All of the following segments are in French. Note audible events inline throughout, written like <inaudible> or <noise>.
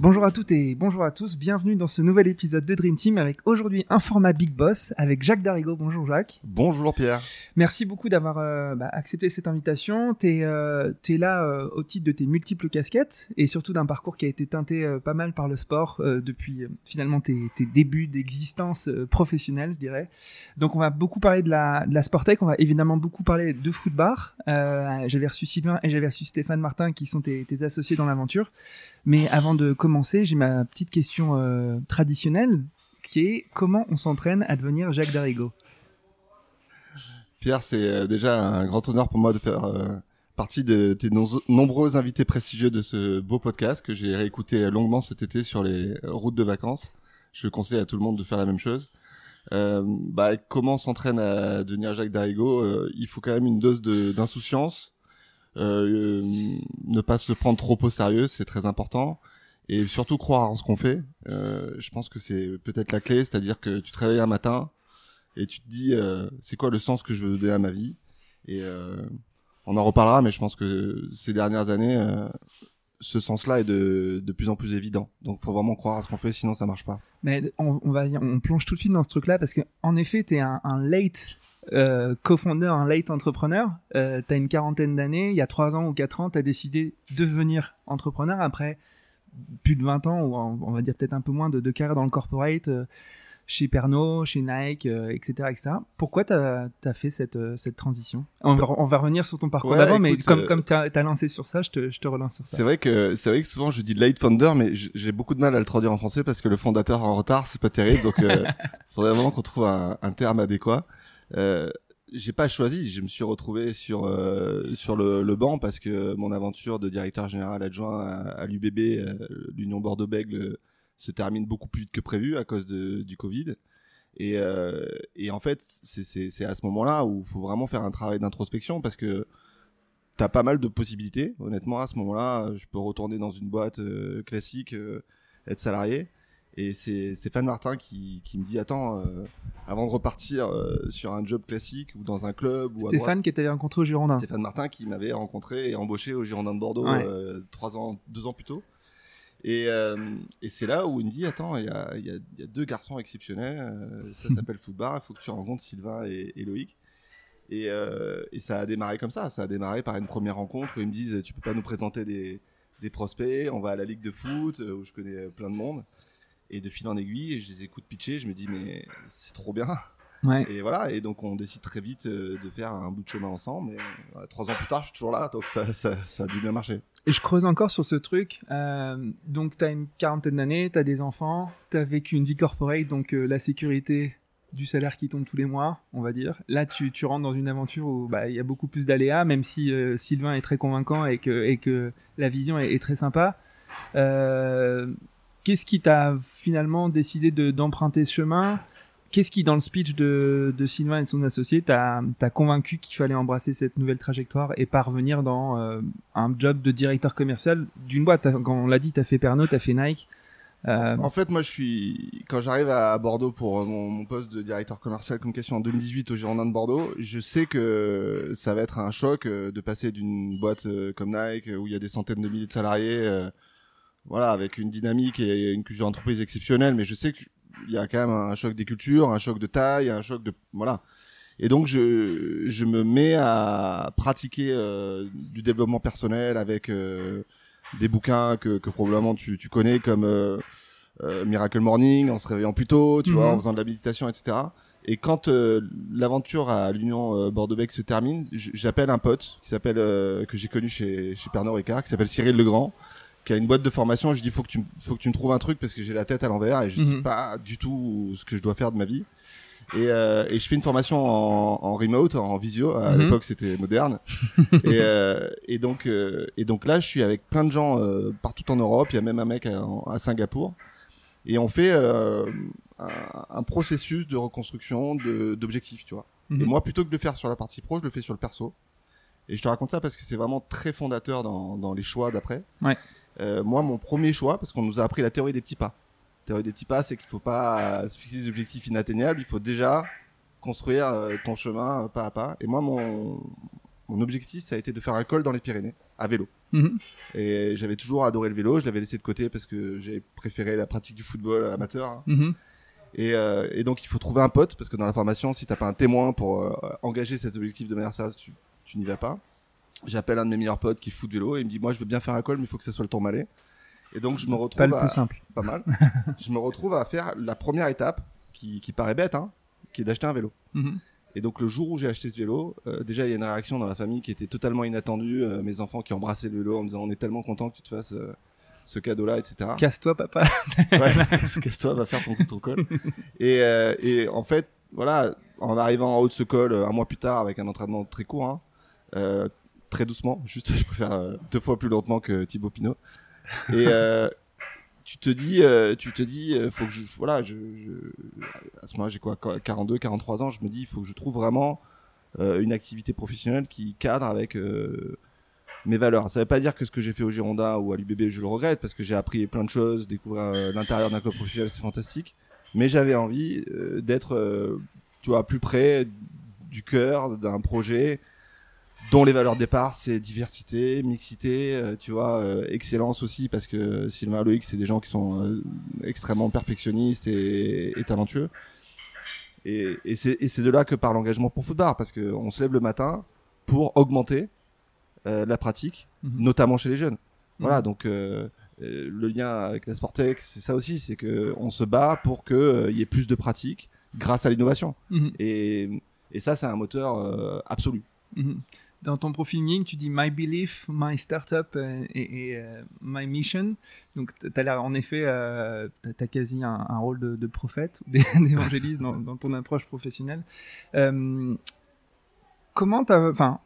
Bonjour à toutes et bonjour à tous, bienvenue dans ce nouvel épisode de Dream Team avec aujourd'hui un format Big Boss avec Jacques Darigo. Bonjour Jacques. Bonjour Pierre. Merci beaucoup d'avoir euh, bah, accepté cette invitation. Tu es, euh, là euh, au titre de tes multiples casquettes et surtout d'un parcours qui a été teinté euh, pas mal par le sport euh, depuis finalement tes, tes débuts d'existence professionnelle, je dirais. Donc on va beaucoup parler de la, de la Sportec, on va évidemment beaucoup parler de football. j'avais reçu Sylvain et j'avais reçu Stéphane Martin qui sont tes, tes associés dans l'aventure. Mais avant de commencer, j'ai ma petite question euh, traditionnelle qui est comment on s'entraîne à devenir Jacques Darigo Pierre, c'est euh, déjà un grand honneur pour moi de faire euh, partie de tes nombreux invités prestigieux de ce beau podcast que j'ai réécouté longuement cet été sur les routes de vacances. Je conseille à tout le monde de faire la même chose. Euh, bah, comment s'entraîne à devenir Jacques Darigo Il faut quand même une dose d'insouciance, euh, ne pas se prendre trop au sérieux, c'est très important. Et surtout croire en ce qu'on fait. Euh, je pense que c'est peut-être la clé, c'est-à-dire que tu te réveilles un matin et tu te dis euh, c'est quoi le sens que je veux donner à ma vie? Et on en reparlera, mais je pense que ces dernières années, ce sens-là est de, de plus en plus évident. Donc, faut vraiment croire à ce qu'on fait, sinon ça marche pas. Mais on, va on plonge tout de suite dans ce truc-là parce que en effet, tu es un, late euh, co-founder, un late entrepreneur. Euh, tu as une quarantaine d'années, il y a 3 ans ou 4 ans, tu as décidé de devenir entrepreneur après plus de 20 ans, ou on va dire peut-être un peu moins de, de carrière dans le corporate. Euh, chez Pernod, chez Nike, etc., euh, etc. Pourquoi tu as, fait cette, euh, cette transition? On va, on va, revenir sur ton parcours d'avant, mais comme, euh, comme tu as, lancé sur ça, je te, je te relance sur ça. C'est vrai, que, vrai que souvent je dis late founder, mais j'ai beaucoup de mal à le traduire en français parce que le fondateur en retard, c'est pas terrible, donc il <laughs> faudrait vraiment qu'on trouve un, un, terme adéquat. J'ai pas choisi, je me suis retrouvé sur sur le, le, banc parce que mon aventure de directeur général adjoint à, à l'UBB, l'Union Bordeaux-Bègles, se termine beaucoup plus vite que prévu à cause de, du Covid. Et, euh, et en fait, c'est à ce moment-là où il faut vraiment faire un travail d'introspection parce que tu as pas mal de possibilités. Honnêtement, à ce moment-là, je peux retourner dans une boîte euh, classique, euh, être salarié. Et c'est Stéphane Martin qui, qui, me dit Attends, avant de repartir sur un job classique ou dans un club. Ou Stéphane qui t'avait rencontré au Girondin. Stéphane Martin qui m'avait rencontré et embauché au Girondin de Bordeaux trois ans, deux ans plus tôt. Et, euh, et c'est là où il me dit Attends, il y a, y, a, y a, deux garçons exceptionnels, euh, ça <laughs> s'appelle Footbar, il faut que tu rencontres Sylvain et, et Loïc. Et, euh, et, ça a démarré comme ça. Ça a démarré par une première rencontre où ils me disent Tu peux pas nous présenter des, des prospects On va à la Ligue de foot où je connais plein de monde. Et de fil en aiguille, je les écoute pitcher. Je me dis Mais c'est trop bien. Ouais. Et voilà, et donc on décide très vite euh, de faire un bout de chemin ensemble. Et voilà, trois ans plus tard, je suis toujours là, donc ça, ça, ça, a dû bien marcher. Et je creuse encore sur ce truc. Euh, donc, tu as une quarantaine d'années, tu as des enfants, tu as vécu une vie corporate, donc euh, la sécurité du salaire qui tombe tous les mois, on va dire. Là, tu, tu rentres dans une aventure où bah, il y a beaucoup plus d'aléas, même si euh, Sylvain est très convaincant et que, et que la vision est, est très sympa. Qu'est-ce qui t'a finalement décidé d'emprunter ce chemin? Qu'est-ce qui, dans le speech de, de Sylvain et de son associé, t'a convaincu qu'il fallait embrasser cette nouvelle trajectoire et parvenir dans euh, un job de directeur commercial d'une boîte? Quand on l'a dit, t'as fait Pernod, t'as fait Nike. Euh... En fait, moi, je suis quand j'arrive à Bordeaux pour mon, mon, poste de directeur commercial communication en 2018 au Girondin de Bordeaux, je sais que ça va être un choc euh, de passer d'une boîte euh, comme Nike où il y a des centaines de milliers de salariés, voilà, avec une dynamique et une culture d'entreprise exceptionnelle. Mais je sais que il y a quand même un choc des cultures, un choc de taille, un choc de voilà. Et donc je je me mets à pratiquer euh, du développement personnel avec euh, des bouquins que, que probablement tu, tu connais comme euh, Miracle Morning en se réveillant plus tôt, tu vois, en mhm. faisant de la méditation, etc. et quand l'aventure à l'Union Bordeaux-Bec se termine, j'appelle un pote qui s'appelle que j'ai connu chez chez Pernod Ricard, qui s'appelle Cyril Legrand, qui a une boîte de formation. Je dis faut que tu faut que tu me trouves un truc parce que j'ai la tête à l'envers et je sais Mhm. pas du tout ce que je dois faire de ma vie. Et, euh, et je fais une formation en, en remote, en visio. À Mhm. l'époque, c'était moderne. <laughs> et, euh, et donc, euh, et donc là, je suis avec plein de gens partout en Europe. Il y a même un mec à, à Singapour. Et on fait un, un processus de reconstruction d'objectifs, tu vois. Mhm. Et moi, plutôt que de le faire sur la partie pro, je le fais sur le perso. Et je te raconte ça parce que c'est vraiment très fondateur dans, dans les choix d'après. Ouais. Euh, moi, mon premier choix, parce qu'on nous a appris la théorie des petits pas. La théorie des petits pas, c'est qu'il faut pas euh, se fixer des objectifs inatteignables. Il faut déjà construire euh, ton chemin pas à pas. Et moi, mon, mon objectif, ça a été de faire un col dans les Pyrénées à vélo. Mhm. Et j'avais toujours adoré le vélo. Je l'avais laissé de côté parce que j'ai préféré la pratique du football amateur. Mhm. Et, euh, et donc il faut trouver un pote parce que dans la formation, si t'as pas un témoin pour euh, engager cet objectif de manière sérieuse, tu, tu n'y vas pas. J'appelle un de mes meilleurs potes qui fout de vélo et il me dit moi je veux bien faire un col mais il faut que ça soit le Tourmalet. Et donc je me Pas retrouve le à, plus simple. <laughs> pas mal. <laughs> je me retrouve à faire la première étape qui, qui paraît bête, hein, qui est d'acheter un vélo. Mhm. Et donc le jour où j'ai acheté ce vélo, euh, déjà il y a une réaction dans la famille qui était totalement inattendue. euh, mes enfants qui embrassaient le vélo en me disant on est tellement content que tu te fasses euh, ce cadeau-là, etc. Casse-toi, papa. <laughs> Ouais, casse-toi, va faire ton, ton col. Et, et en fait, voilà, en arrivant en haut de ce col, un mois plus tard, avec un entraînement très court, hein, euh, très doucement, juste, <laughs> je préfère euh, deux fois plus lentement que Thibaut Pinot. Et euh, <laughs> tu te dis, euh, tu te dis, faut que je, voilà, je, à ce moment-là, j'ai quoi, 42, 43 ans, je me dis, il faut que je trouve vraiment une activité professionnelle qui cadre avec mes valeurs. Ça veut pas dire que ce que j'ai fait au Girondin ou à l'UBB, je le regrette parce que j'ai appris plein de choses, découvrir l'intérieur d'un club professionnel, c'est fantastique. Mais j'avais envie d'être, euh, plus près du cœur d'un projet dont les valeurs de départ c'est diversité, mixité, euh, tu vois, euh, excellence aussi parce que Sylvain Loïc c'est des gens qui sont euh, extrêmement perfectionnistes et, et talentueux. Et, et c'est de là que part l'engagement pour Footbar parce que on se lève le matin pour augmenter la pratique, Mhm. notamment chez les jeunes. Voilà, Mhm. donc euh, euh, le lien avec la Sportec, c'est ça aussi, c'est que on se bat pour que euh, il y ait plus de pratique grâce à l'innovation. Mhm. Et, et ça, c'est un moteur absolu. Dans ton profil LinkedIn, tu dis My Belief, My Startup euh, et, euh, My Mission. Donc, tu as l'air, en effet, euh, tu as, quasi un, rôle de, prophète ou d'é- <laughs> d'évangéliste dans, ton approche professionnelle. Comment t'as, enfin,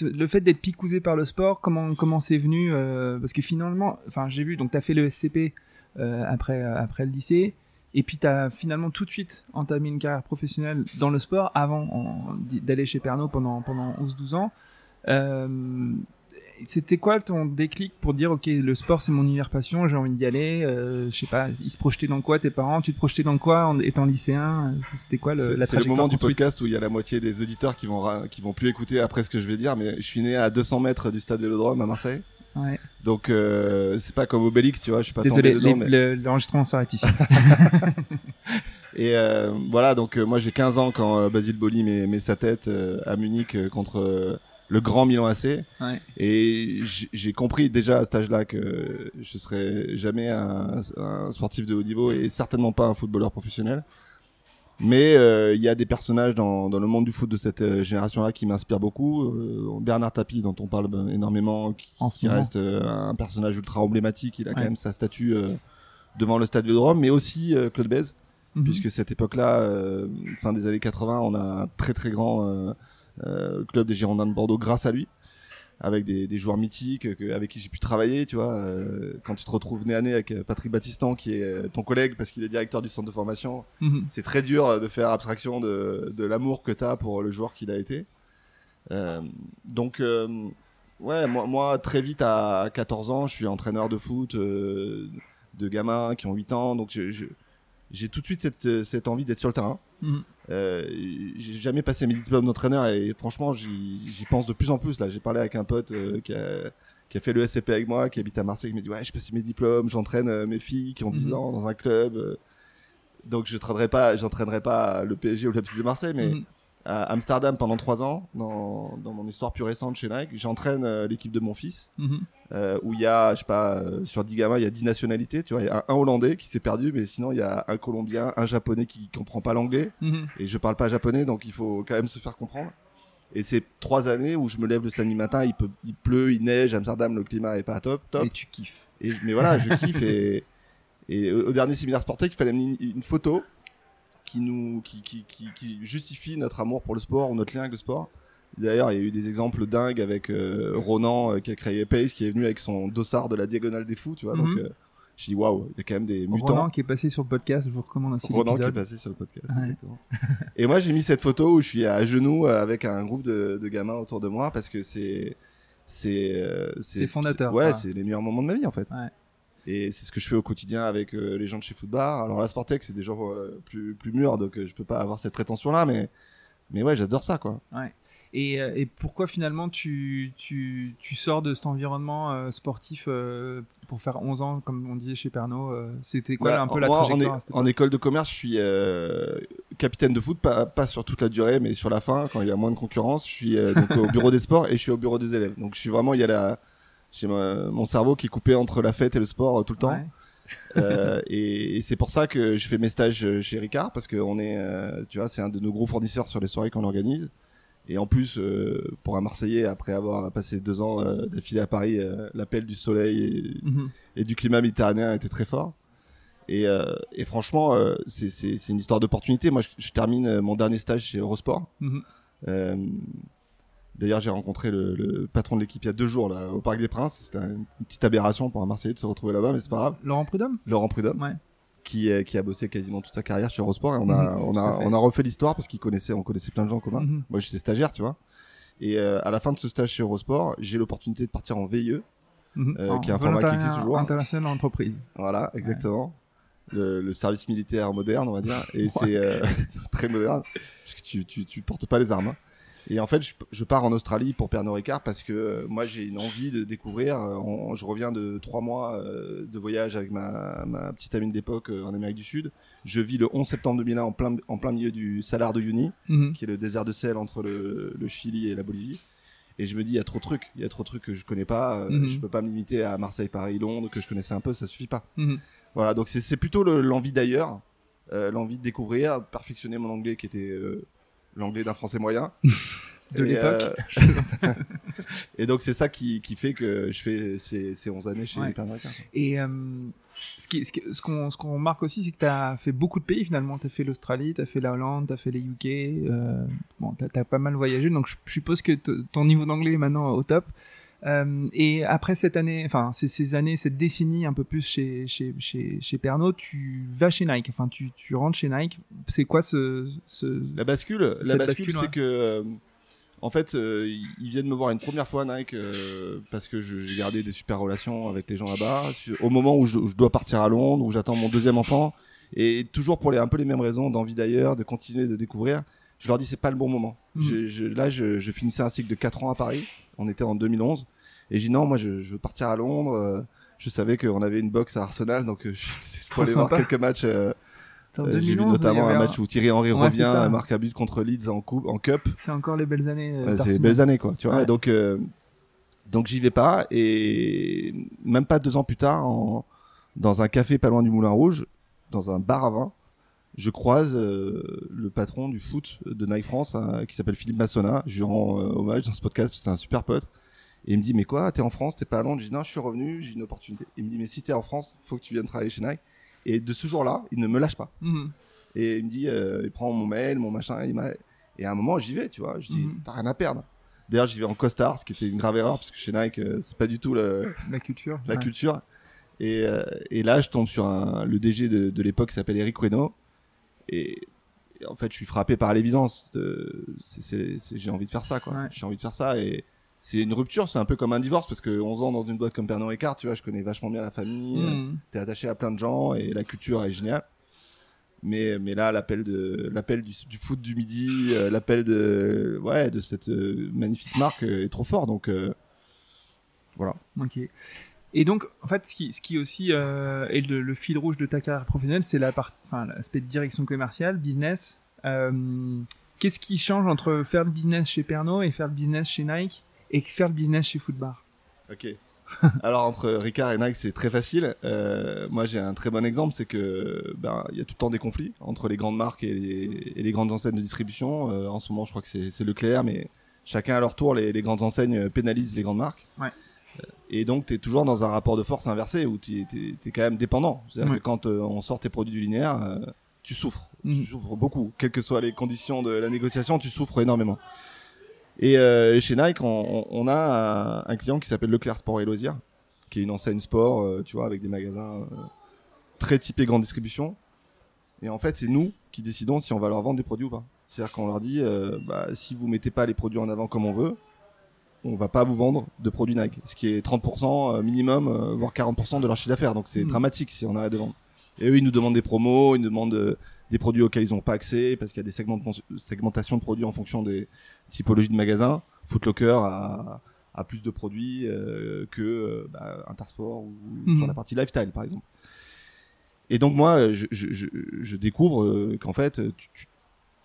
le fait d'être picousé par le sport, comment comment c'est venu Parce que finalement, enfin, j'ai vu, donc tu as fait le SCP après après le lycée. Et puis, tu as finalement tout de suite entamé une carrière professionnelle dans le sport avant d'aller chez Pernod pendant, pendant 11-12 ans. Euh, C'était quoi ton déclic pour dire, OK, le sport, c'est mon univers passion, j'ai envie d'y aller euh, Je sais pas, ils se projetaient dans quoi tes parents? Tu te projetais dans quoi en étant lycéen? C'était quoi le, la c'est le moment du podcast où il y a la moitié des auditeurs qui vont qui vont plus écouter après ce que je vais dire, mais je suis né à 200 mètres du stade Vélodrome à Marseille. Ouais. Donc euh, c'est pas comme Obélix, tu vois, je suis pas Désolé, tombé dedans, les- mais- le- l'enregistrement s'arrête ici. <laughs> <laughs> Et euh, voilà, donc euh, moi j'ai 15 ans quand Basile Boli met, met sa tête à Munich contre le grand Milan AC. Ouais. Et j'ai j'ai compris déjà à cet âge-là que je serais jamais un, un sportif de haut niveau et certainement pas un footballeur professionnel. Mais euh, il y a des personnages dans, dans le monde du foot de cette euh, génération-là qui m'inspirent beaucoup. Euh, Bernard Tapie, dont on parle énormément, qui, En reste un personnage ultra emblématique. Il a quand même sa statue devant le stade Vélodrome, mais aussi Claude Bèze Mhm. puisque cette époque-là, euh, fin des années 80, on a un très très grand euh, euh, club des Girondins de Bordeaux grâce à lui, avec des, des joueurs mythiques que- avec qui j'ai pu travailler, tu vois. euh, quand tu te retrouves nez à nez avec euh, Patrick Battistan, qui est euh, ton collègue parce qu'il est directeur du centre de formation, Mhm. c'est très dur de faire abstraction de, de l'amour que tu as pour le joueur qu'il a été. Euh, donc, euh, ouais, moi, moi, très vite à 14 ans, je suis entraîneur de foot de gamins qui ont 8 ans, donc j'ai tout de suite cette, cette envie d'être sur le terrain. Mhm. Euh, j'ai jamais passé mes diplômes d'entraîneur et franchement, j'y pense de plus en plus. Là, j'ai parlé avec un pote euh, qui, a, qui a fait le SCP avec moi, qui habite à Marseille, qui m'a dit ouais, je passe mes diplômes, j'entraîne euh, mes filles qui ont 10 Mhm. ans dans un club. donc je traînerai pas, pas le PSG ou l'Olympique de Marseille, mais Mhm. À Amsterdam pendant trois ans, dans, dans mon histoire plus récente chez Nike. J'entraîne euh, l'équipe de mon fils, Mhm. euh, où il y a, je sais pas, euh, sur 10 gamins, il y a 10 nationalités. Tu vois, il y a un, un Hollandais qui s'est perdu, mais sinon, il y a un Colombien, un Japonais qui comprend pas l'anglais. Mhm. Et je parle pas japonais, donc il faut quand même se faire comprendre. Et c'est trois années où je me lève le samedi matin, il, peut, il pleut, il neige, Amsterdam, le climat est pas top. top. Et tu kiffes. Et, mais voilà, je <laughs> kiffe. Et, et au au dernier séminaire sportif, il fallait une photo qui nous, qui, qui, qui, qui justifie notre amour pour le sport ou notre lien avec le sport. D'ailleurs, il y a eu des exemples dingues avec euh, Ronan euh, qui a créé Pace, qui est venu avec son dossard de la diagonale des fous, tu vois. Donc, Mhm. euh, je dis waouh, il y a quand même des mutants. Ronan qui est passé sur le podcast, je vous recommande aussi Ronan qui est passé sur le podcast. Ouais. <laughs> et moi, j'ai mis cette photo où je suis à genoux avec un groupe de, de gamins autour de moi parce que c'est c'est C'est fondateur, Ouais, quoi. c'est les meilleurs moments de ma vie en fait. Ouais. Et c'est ce que je fais au quotidien avec euh, les gens de chez Footbar. Alors la Sportec, c'est des gens euh, plus plus mûrs, donc euh, je peux pas avoir cette prétention là, mais mais ouais, j'adore ça quoi. Et, euh, et pourquoi finalement tu, tu, tu sors de cet environnement sportif pour faire 11 ans, comme on disait chez Pernod C'était quoi Bah, un peu la moi, en, trajectoire cette en école de commerce, je suis capitaine de foot, pas, pas sur toute la durée, mais sur la fin, quand il y a moins de concurrence. Je suis donc au bureau des sports et je suis au bureau des élèves. Donc je suis vraiment, il y a la, j'ai mon cerveau qui est coupé entre la fête et le sport euh, tout le temps. Ouais. Euh, et, et c'est pour ça que je fais mes stages euh, chez Ricard parce que on est, euh, tu vois, c'est un de nos gros fournisseurs sur les soirées qu'on organise. Et en plus, euh, pour un Marseillais, après avoir passé deux ans d'affilée à Paris, l'appel du soleil et, Mhm. et du climat méditerranéen était très fort. Et, et franchement, c'est- une histoire d'opportunité. Moi, je, je termine mon dernier stage chez Eurosport. Mhm. D'ailleurs, j'ai rencontré le, le patron de l'équipe il y a deux jours là, au Parc des Princes. C'était un- une petite aberration pour un Marseillais de se retrouver là-bas, mais c'est pas grave. Laurent Prudhomme? Laurent Prudhomme, Ouais. qui, qui a bossé quasiment toute sa carrière chez Eurosport. Et on a, Mhm, on a, fait. on a refait l'histoire parce qu'il connaissait, on connaissait plein de gens en commun. Mhm. Moi, j'étais stagiaire, tu vois. Et euh, à la fin de ce stage chez Eurosport, j'ai l'opportunité de partir en VIE. Mhm. Euh, En qui est un format qui existe toujours. International entreprise. Voilà, exactement. Le, le service militaire moderne, on va dire. Et c'est euh, <laughs> très moderne, parce que tu, tu, tu portes pas les armes. hein. Et en fait, je, je pars en Australie pour Pernod Ricard parce que euh, moi, j'ai une envie de découvrir. euh, on- je reviens de trois mois euh, de voyage avec ma, ma petite amie euh, en Amérique du Sud. Je vis le 11 septembre 2001 en plein, en plein milieu du Salar de Uyuni, Mhm. qui est le désert de sel entre le, le Chili et la Bolivie. Et je me dis, il y a trop de trucs. Il y a trop de trucs que je connais pas. euh, Mhm. Je peux pas me limiter à Marseille, Paris, Londres, que je connaissais un peu. Ça suffit pas. Mhm. Voilà, donc c'est- plutôt le- l'envie d'ailleurs, l'envie de découvrir, perfectionner mon anglais qui était l'anglais d'un français moyen. <laughs> De Et, l'époque. euh, <laughs> et donc c'est ça qui, qui fait que je fais ces, ces 11 années chez Ouais. Et euh, ce qui- ce qui- ce qu'on ce qu'on remarque aussi, c'est que tu as fait beaucoup de pays finalement. Tu as fait l'Australie, tu as fait la Hollande, tu as fait les UK. euh, bon, tu as, pas mal voyagé, donc je, suppose que ton niveau d'anglais est maintenant au top. Euh, et après cette année, enfin ces, ces années, cette décennie un peu plus chez, chez, chez, chez Pernod, tu vas chez Nike, enfin tu, tu rentres chez Nike. C'est quoi ce, ce... La bascule, la bascule, bascule, ouais. c'est que euh, en fait, euh, ils viennent me voir une première fois Nike parce que j'ai gardé des super relations avec les gens là-bas. Au moment où je, où je dois partir à Londres, où j'attends mon deuxième enfant, et toujours pour les un peu les mêmes raisons, d'envie d'ailleurs, de continuer de découvrir. Je leur dis c'est pas le bon moment. Je, je- là, je, je finissais un cycle de 4 ans à Paris. On était en 2011 et j'ai dit non, moi je, veux partir à Londres. Euh, Je savais qu'on avait une box à Arsenal, donc euh, je, <laughs> pouvais voir quelques matchs. euh, euh, J'ai vu 2011, il y notamment un match où Thierry Henry Ouais, revient, ça. marque un but contre Leeds en coupe, en cup. C'est encore les belles années. euh, c'est d'Arsenal. belles années quoi, tu vois. Ouais. Donc euh, donc j'y vais pas et même pas deux ans plus tard, en, dans un café pas loin du Moulin Rouge, dans un bar à vin, je croise euh, le patron du foot de Nike France hein, qui s'appelle Philippe Massona. Je lui rends euh, hommage dans ce podcast c'est un super pote. Et il me dit mais quoi, t'es en France, t'es pas à Londres? Je dis non, je suis revenu, j'ai une opportunité. Il me dit mais si t'es en France, faut que tu viennes travailler chez Nike. Et de ce jour-là, il ne me lâche pas. Mhm. Et il me dit, euh, il prend mon mail, mon machin, il et à un moment j'y vais, tu vois. Je dis, Mhm. t'as rien à perdre. D'ailleurs, j'y vais en costard, ce qui était une grave erreur parce que chez Nike, euh, c'est pas du tout le- La culture. la ouais. culture. Et, et là, je tombe sur un, le DG de, de l'époque qui s'appelle Eric Reno. Et, et en fait, je suis frappé par l'évidence. J'ai envie de faire ça, quoi. Ouais. J'ai envie de faire ça. Et c'est une rupture, c'est un peu comme un divorce parce que 11 ans dans une boîte comme Pernod Ricard, tu vois, je connais vachement bien la famille. Mhm. t'es attaché à plein de gens et la culture est géniale. Mais, mais là, l'appel de l'appel du, du foot du midi, euh, l'appel de ouais de cette euh, magnifique marque est trop fort. Donc euh, voilà. Ok. Et donc, en fait, ce qui, ce qui aussi euh, est le, le fil rouge de ta carrière professionnelle, c'est la part- enfin, l'aspect de direction commerciale, business. Euh, qu'est-ce qui change entre faire le business chez Pernod et faire le business chez Nike et faire le business chez Footbar Ok. <laughs> Alors entre Ricard et Nike, c'est très facile. Euh, moi, j'ai un très bon exemple, c'est que ben il y a tout le temps des conflits entre les grandes marques et les, et les grandes enseignes de distribution. En ce moment, je crois que c'est Leclerc, mais chacun à leur tour, les, les, grandes enseignes pénalisent les grandes marques. Ouais. Et donc, tu es toujours dans un rapport de force inversé où tu es, quand même dépendant. C'est-à-dire que quand euh, on sort tes produits du linéaire, euh, tu souffres. Tu souffres beaucoup. Quelles que soient les conditions de la négociation, tu souffres énormément. Et euh, chez Nike, on, a un, client qui s'appelle Leclerc Sport et Loisirs, qui est une enseigne sport, euh, tu vois, avec des magasins euh, très typés grande distribution. Et en fait, c'est nous qui décidons si on va leur vendre des produits ou pas. C'est-à-dire qu'on leur dit, bah, si vous mettez pas les produits en avant comme on veut, on va pas vous vendre de produits Nike. Ce qui est 30% minimum, euh, voire 40% de leur chiffre d'affaires. Donc c'est Mhm. dramatique si on arrête de vendre. Et eux, ils nous demandent des promos, ils nous demandent euh, des produits auxquels ils n'ont pas accès, parce qu'il y a des segments de cons- segmentations de produits en fonction des typologies de magasins. Footlocker a, a plus de produits euh, que euh, bah, Intersport ou Mhm. sur la partie lifestyle, par exemple. Et donc moi, je, je, je, je découvre euh, qu'en fait, tu, tu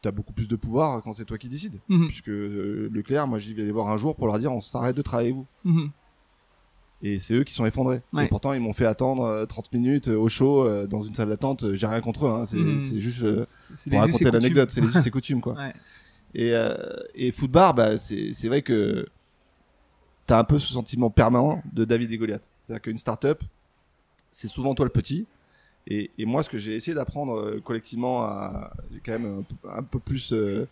as beaucoup plus de pouvoir quand c'est toi qui décides. Mhm. Puisque euh, Leclerc, moi, j'y vais les voir un jour pour leur dire, on s'arrête de travailler vous. Mhm. Et c'est eux qui sont effondrés. Ouais. Et pourtant, ils m'ont fait attendre euh, 30 minutes euh, au chaud euh, dans une salle d'attente. Euh, J'ai rien contre eux. Hein. C'est Mhm. c'est juste euh, pour raconter l'anecdote. C'est les us et <laughs> coutumes, quoi. Ouais. Et, euh, et Footbar, bah, c'est c'est vrai que t'as un peu ce sentiment permanent de David et Goliath. C'est-à-dire qu'une startup, c'est souvent toi le petit. Et, et moi, ce que j'ai essayé d'apprendre euh, collectivement, à, j'ai quand même un, peu- un peu plus euh,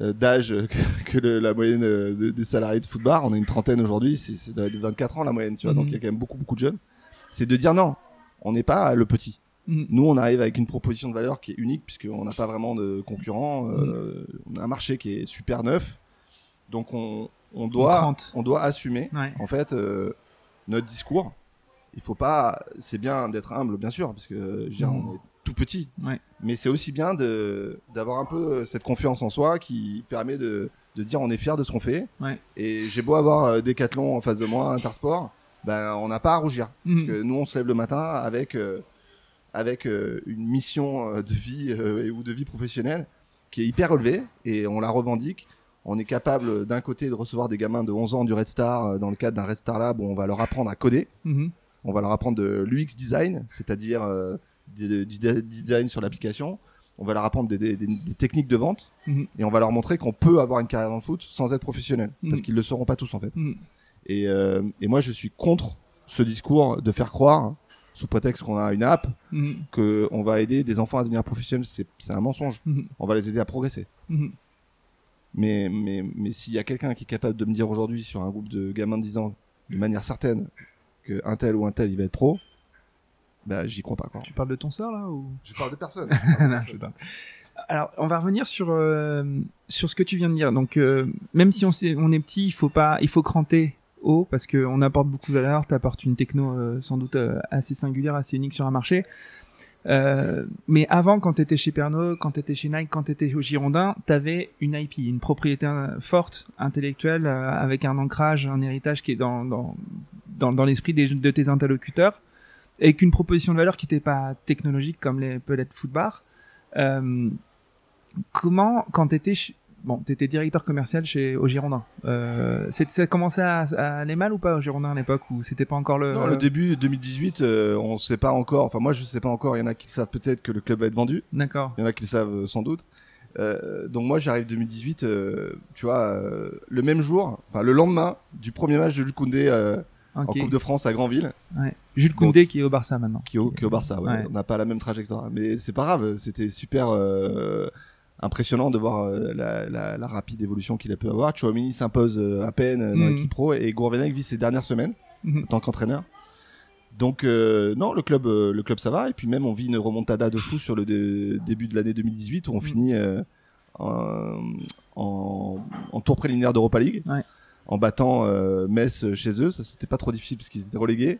euh, d'âge <laughs> que, le- la moyenne de- des salariés de Footbar. On est une trentaine aujourd'hui, c'est c'est de 24 ans la moyenne, tu vois. Donc Mhm. il y a quand même beaucoup, beaucoup de jeunes. C'est de dire non, on n'est pas le petit. Mhm. Nous, on arrive avec une proposition de valeur qui est unique puisqu'on n'a pas vraiment de concurrents. euh, On a un marché qui est super neuf. Donc, on, on, doit, on doit assumer, Ouais. en fait, euh, notre discours. Il faut pas. C'est bien d'être humble, bien sûr, parce que je veux dire, on est tout petit. Ouais. Mais c'est aussi bien de d'avoir un peu cette confiance en soi qui permet de, de dire on est fier de ce qu'on fait. Ouais. Et j'ai beau avoir euh, Decathlon en face de moi, Intersport, ben on n'a pas à rougir. Parce Mhm. que nous, on se lève le matin avec, euh, avec euh, une mission euh, de vie euh, ou de vie professionnelle qui est hyper relevée et on la revendique. On est capable d'un côté de recevoir des gamins de 11 ans du Red Star euh, dans le cadre d'un Red Star Lab où on va leur apprendre à coder. Mhm. On va leur apprendre de l'UX design, c'est-à-dire euh, du, design sur l'application. On va leur apprendre des, des- des- des techniques de vente Mhm. et on va leur montrer qu'on peut avoir une carrière dans le foot sans être professionnel parce Mhm. qu'ils le sauront pas tous en fait. Mhm. Et, euh, et moi, je suis contre ce discours de faire croire, sous prétexte qu'on a une app, Mhm. qu'on va aider des enfants à devenir professionnels. C'est un mensonge. On va les aider à progresser. Mais, mais, mais s'il y a quelqu'un qui est capable de me dire aujourd'hui sur un groupe de gamins de 10 ans, de manière certaine, que un tel ou un tel, il va être pro, bah, j'y crois pas. Quoi. Tu parles de ton sort là ou? Je parle de personne. <laughs> Non, je sais pas. Alors, on va revenir sur euh, sur ce que tu viens de dire. Donc, euh, même si on, sait, on est petit, il faut pas, il faut cranter haut parce que on apporte beaucoup de valeur. T'apportes une techno euh, sans doute euh, assez singulière, assez unique sur un marché. Euh, mais avant, quand t'étais chez Pernod, quand t'étais chez Nike, quand t'étais au Girondin, t'avais une IP, une propriété forte, intellectuelle, euh, avec un ancrage, un héritage qui est dans dans dans, dans l'esprit de tes interlocuteurs, et qu'une proposition de valeur qui n'était pas technologique comme les peut l'être Footbar. Euh, comment, quand tu étais, bon, étais directeur commercial chez au Girondin, euh, ça commençait à, à aller mal ou pas au Girondin à l'époque où c'était pas encore le. Non, le début 2018, euh, on sait pas encore. Enfin, moi, je sais pas encore. Il y en a qui savent peut-être que le club va être vendu. D'accord. Il y en a qui le savent euh, sans doute. Euh, donc moi j'arrive 2018, euh, tu vois, euh, le même jour, enfin le lendemain du premier match de Jules En. Coupe de France à Granville, Ouais. Jules Koundé qui est au Barça maintenant. qui est au, qui est au Barça. ouais. Ouais. On n'a pas la même trajectoire, mais c'est pas grave. C'était super euh, impressionnant de voir euh, la, la- la rapide évolution qu'il a pu avoir. Chouamini s'impose euh, à peine dans Mhm. l'équipe pro et Gourvenec vit ses dernières semaines Mhm. en tant qu'entraîneur. Donc euh, non, le club, euh, le club ça va. Et puis même on vit une remontada de fou sur le dé- début de l'année 2018 où on Mhm. finit euh, en, en, en tour préliminaire d'Europa League, Ouais. En battant euh, Metz chez eux. Ça c'était pas trop difficile parce qu'ils étaient relégués.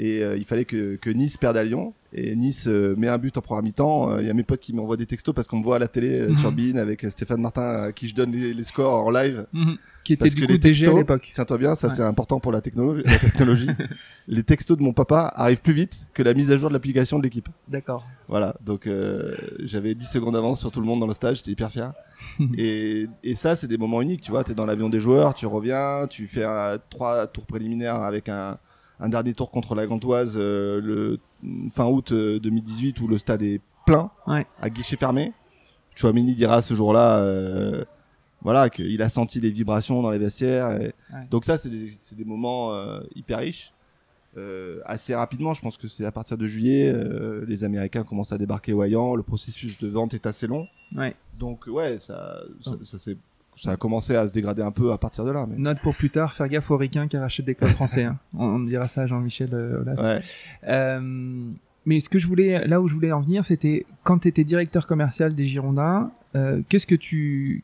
Et euh, il fallait que, que Nice perde à Lyon. Et Nice euh, met un but en première mi-temps. Euh, Il y a mes potes qui m'envoient des textos parce qu'on me voit à la télé euh, Mhm. sur Bean avec Stéphane Martin à qui je donne les, les scores en live. Mhm. Qui était Parce du que coup les DG à l'époque. Tiens-toi bien, ça Ouais. c'est important pour la technologie. La technologie. <laughs> les textos de mon papa arrivent plus vite que la mise à jour de l'application de l'équipe. D'accord. Voilà, donc j'avais 10 secondes d'avance sur tout le monde dans le stage, j'étais hyper fier. <laughs> et, et ça, c'est des moments uniques, tu vois, t'es dans l'avion des joueurs, tu reviens, tu fais un, trois tours préliminaires avec un, un dernier tour contre la Gantoise euh, le fin août euh, 2018 où le stade est plein, Ouais. à guichet fermé. Chouamini dira ce jour-là, euh, voilà, qu'il a senti les vibrations dans les vestiaires. et- Ouais. Donc ça, c'est des, c'est des moments euh, hyper riches. Euh, assez rapidement, je pense que c'est à partir de juillet, euh, les Américains commencent à débarquer au Hayan, le processus de vente est assez long. Ouais. Donc ouais, ça, ça, ça, s'est- ça a commencé à se dégrader un peu à partir de là. Mais... Note pour plus tard, faire gaffe aux ricains qui rachètent des clubs français. hein. <laughs> On, on dira ça à Jean-Michel euh, Aulas. Ouais. Euh, mais ce que je voulais, là où je voulais en venir, c'était quand tu étais directeur commercial des Girondins, euh, qu'est-ce que tu,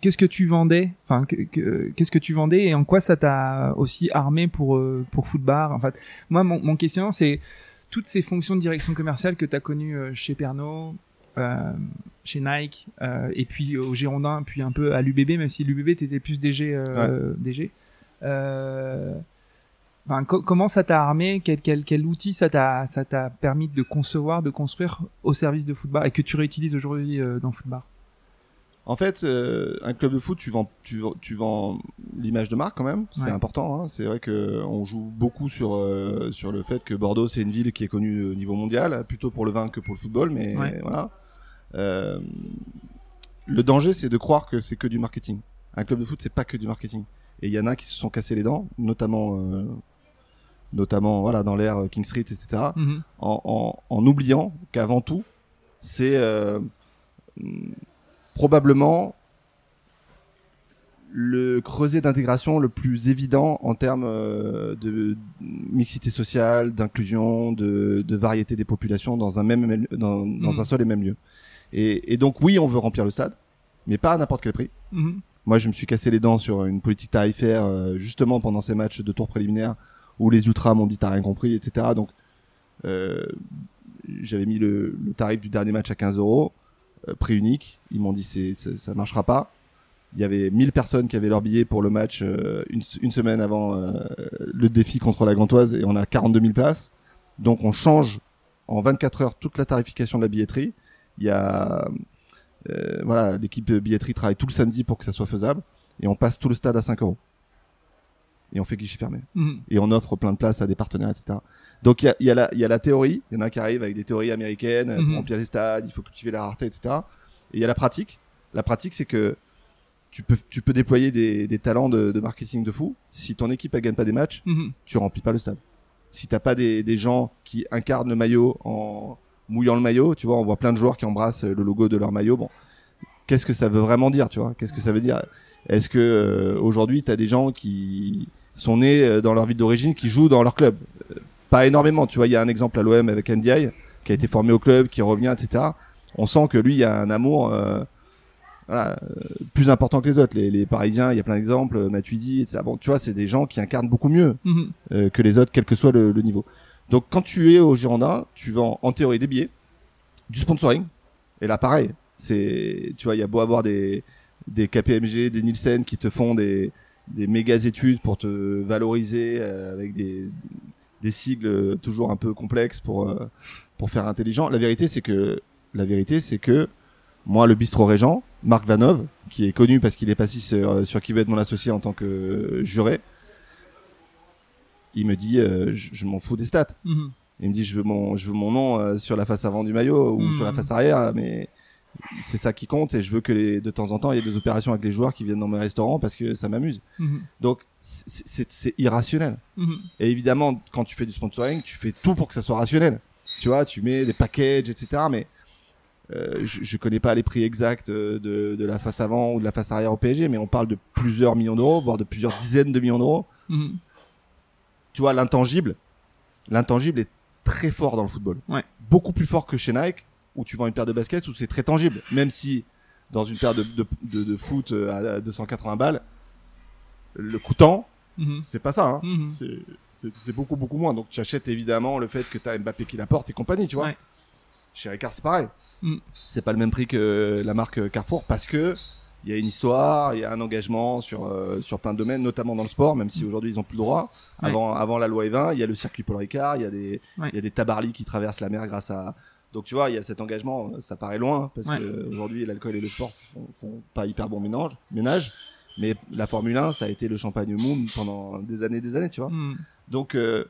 qu'est-ce que tu vendais, enfin, que- que- qu'est-ce que tu vendais et en quoi ça t'a aussi armé pour pour Footbar. En fait, moi, mon, mon question, c'est toutes ces fonctions de direction commerciale que tu as connues chez Pernod, chez Nike, euh, et puis au Girondin, puis un peu à l'UBB, même si l'UBB t'étais plus DG, euh, DG. Euh, co- comment ça t'a armé? Quel, quel, quel outil ça t'a permis de concevoir, de construire au service de Footbar et que tu réutilises aujourd'hui euh, dans Footbar En fait, euh, un club de foot, tu vends, tu, vends- tu vends l'image de marque quand même. C'est Ouais. important. Hein. C'est vrai que on joue beaucoup sur euh, sur le fait que Bordeaux c'est une ville qui est connue au niveau mondial, plutôt pour le vin que pour le football. Mais Ouais. voilà. Euh, le danger, c'est de croire que c'est que du marketing. Un club de foot, c'est pas que du marketing. Et il y en a qui se sont cassés les dents, notamment euh, notamment voilà dans l'ère King Street, etc Mhm. en, en, en oubliant qu'avant tout, c'est euh, probablement le creuset d'intégration le plus évident en termes euh, de mixité sociale, d'inclusion, de, de variété des populations dans un même dans, dans Mhm. un seul et même lieu. Et, et donc oui, on veut remplir le stade, mais pas à n'importe quel prix. Mhm. Moi, je me suis cassé les dents sur une politique tarifaire euh, justement pendant ces matchs de tour préliminaire où les ultras m'ont dit t'as rien compris, etc. Donc, euh, j'avais mis le, le tarif du dernier match à 15 euros, euh, prix unique. Ils m'ont dit c'est ça, ça marchera pas. Il y avait 1000 personnes qui avaient leur billet pour le match une, une semaine avant le défi contre la Gantoise et on a 42 000 places. Donc on change en 24 heures toute la tarification de la billetterie. Il y a euh, voilà, l'équipe billetterie travaille tout le samedi pour que ça soit faisable et on passe tout le stade à 5 euros. Et on fait guichet fermé. Mhm. Et on offre plein de places à des partenaires, etc. Donc il y a, y, a la- il y a la théorie, il y en a qui arrivent avec des théories américaines, Mhm. pour remplir les stades, il faut cultiver la rareté, etc. Et il y a la pratique. La pratique, c'est que tu peux, tu peux déployer des, des talents de, de marketing de fou. Si ton équipe ne gagne pas des matchs, Mhm. tu remplis pas le stade. Si t'as pas des, des gens qui incarnent le maillot en mouillant le maillot, tu vois, on voit plein de joueurs qui embrassent le logo de leur maillot. Bon, qu'est-ce que ça veut vraiment dire, tu vois? Qu'est-ce que ça veut dire? Est-ce que euh, aujourd'hui t'as des gens qui sont nés euh, dans leur ville d'origine, qui jouent dans leur club? Euh, Pas énormément, tu vois. Il y a un exemple à l'OM avec Ndiaye qui a été formé au club, qui revient, etc. On sent que lui, il y a un amour. euh, voilà, plus important que les autres. Les, les Parisiens, il y a plein d'exemples, Matuidi, etc. Bon, tu vois, c'est des gens qui incarnent beaucoup mieux Mhm. euh, que les autres, quel que soit le, le niveau. Donc, quand tu es au Girondin, tu vends en théorie des billets, du sponsoring. Et là, pareil, c'est, tu vois, il y a beau avoir des, des KPMG, des Nielsen qui te font des, des méga études pour te valoriser euh, avec des, des sigles euh, toujours un peu complexes pour, euh, pour faire intelligent. La vérité, c'est que, la vérité, c'est que, moi, le bistrot régent, Marc Vanov, qui est connu parce qu'il est passé sur, sur qui veut être mon associé en tant que juré, il me dit, euh, je, je m'en fous des stats. Mhm. Il me dit, je veux mon, je veux mon nom euh, sur la face avant du maillot ou Mhm. sur la face arrière, mais c'est ça qui compte et je veux que les, de temps en temps, il y ait des opérations avec les joueurs qui viennent dans mes restaurants parce que ça m'amuse. Mhm. Donc, c'est- irrationnel. Et évidemment, quand tu fais du sponsoring, tu fais tout pour que ça soit rationnel. Tu vois, tu mets des packages, etc. Mais euh, je, je connais pas les prix exacts de, de la face avant ou de la face arrière au PSG, mais on parle de plusieurs millions d'euros, voire de plusieurs dizaines de millions d'euros. Tu vois, l'intangible, l'intangible est très fort dans le football. Ouais. Beaucoup plus fort que chez Nike, où tu vends une paire de baskets, où c'est très tangible. Même si dans une paire de, de, de, de foot euh, à 280 balles, le coûtant, Mhm. c'est pas ça. Hein. Mhm. C'est- beaucoup beaucoup moins. Donc tu achètes évidemment le fait que tu as Mbappé qui la porte et compagnie, tu vois. Ouais. Chez Ricard c'est pareil. Mm. C'est pas le même prix que la marque Carrefour parce que il y a une histoire, il y a un engagement sur euh, sur plein de domaines, notamment dans le sport, même si aujourd'hui ils ont plus le droit. Ouais. Avant avant la loi E20, il y a le circuit Paul Ricard, il y a des Ouais. il y a des tabarlis qui traversent la mer grâce à donc tu vois, il y a cet engagement, ça paraît loin parce Ouais. que aujourd'hui l'alcool et le sport font, font pas hyper bon ménage, ménage, mais la Formule 1 ça a été le champagne au monde pendant des années des années, tu vois. Hmm. Donc euh,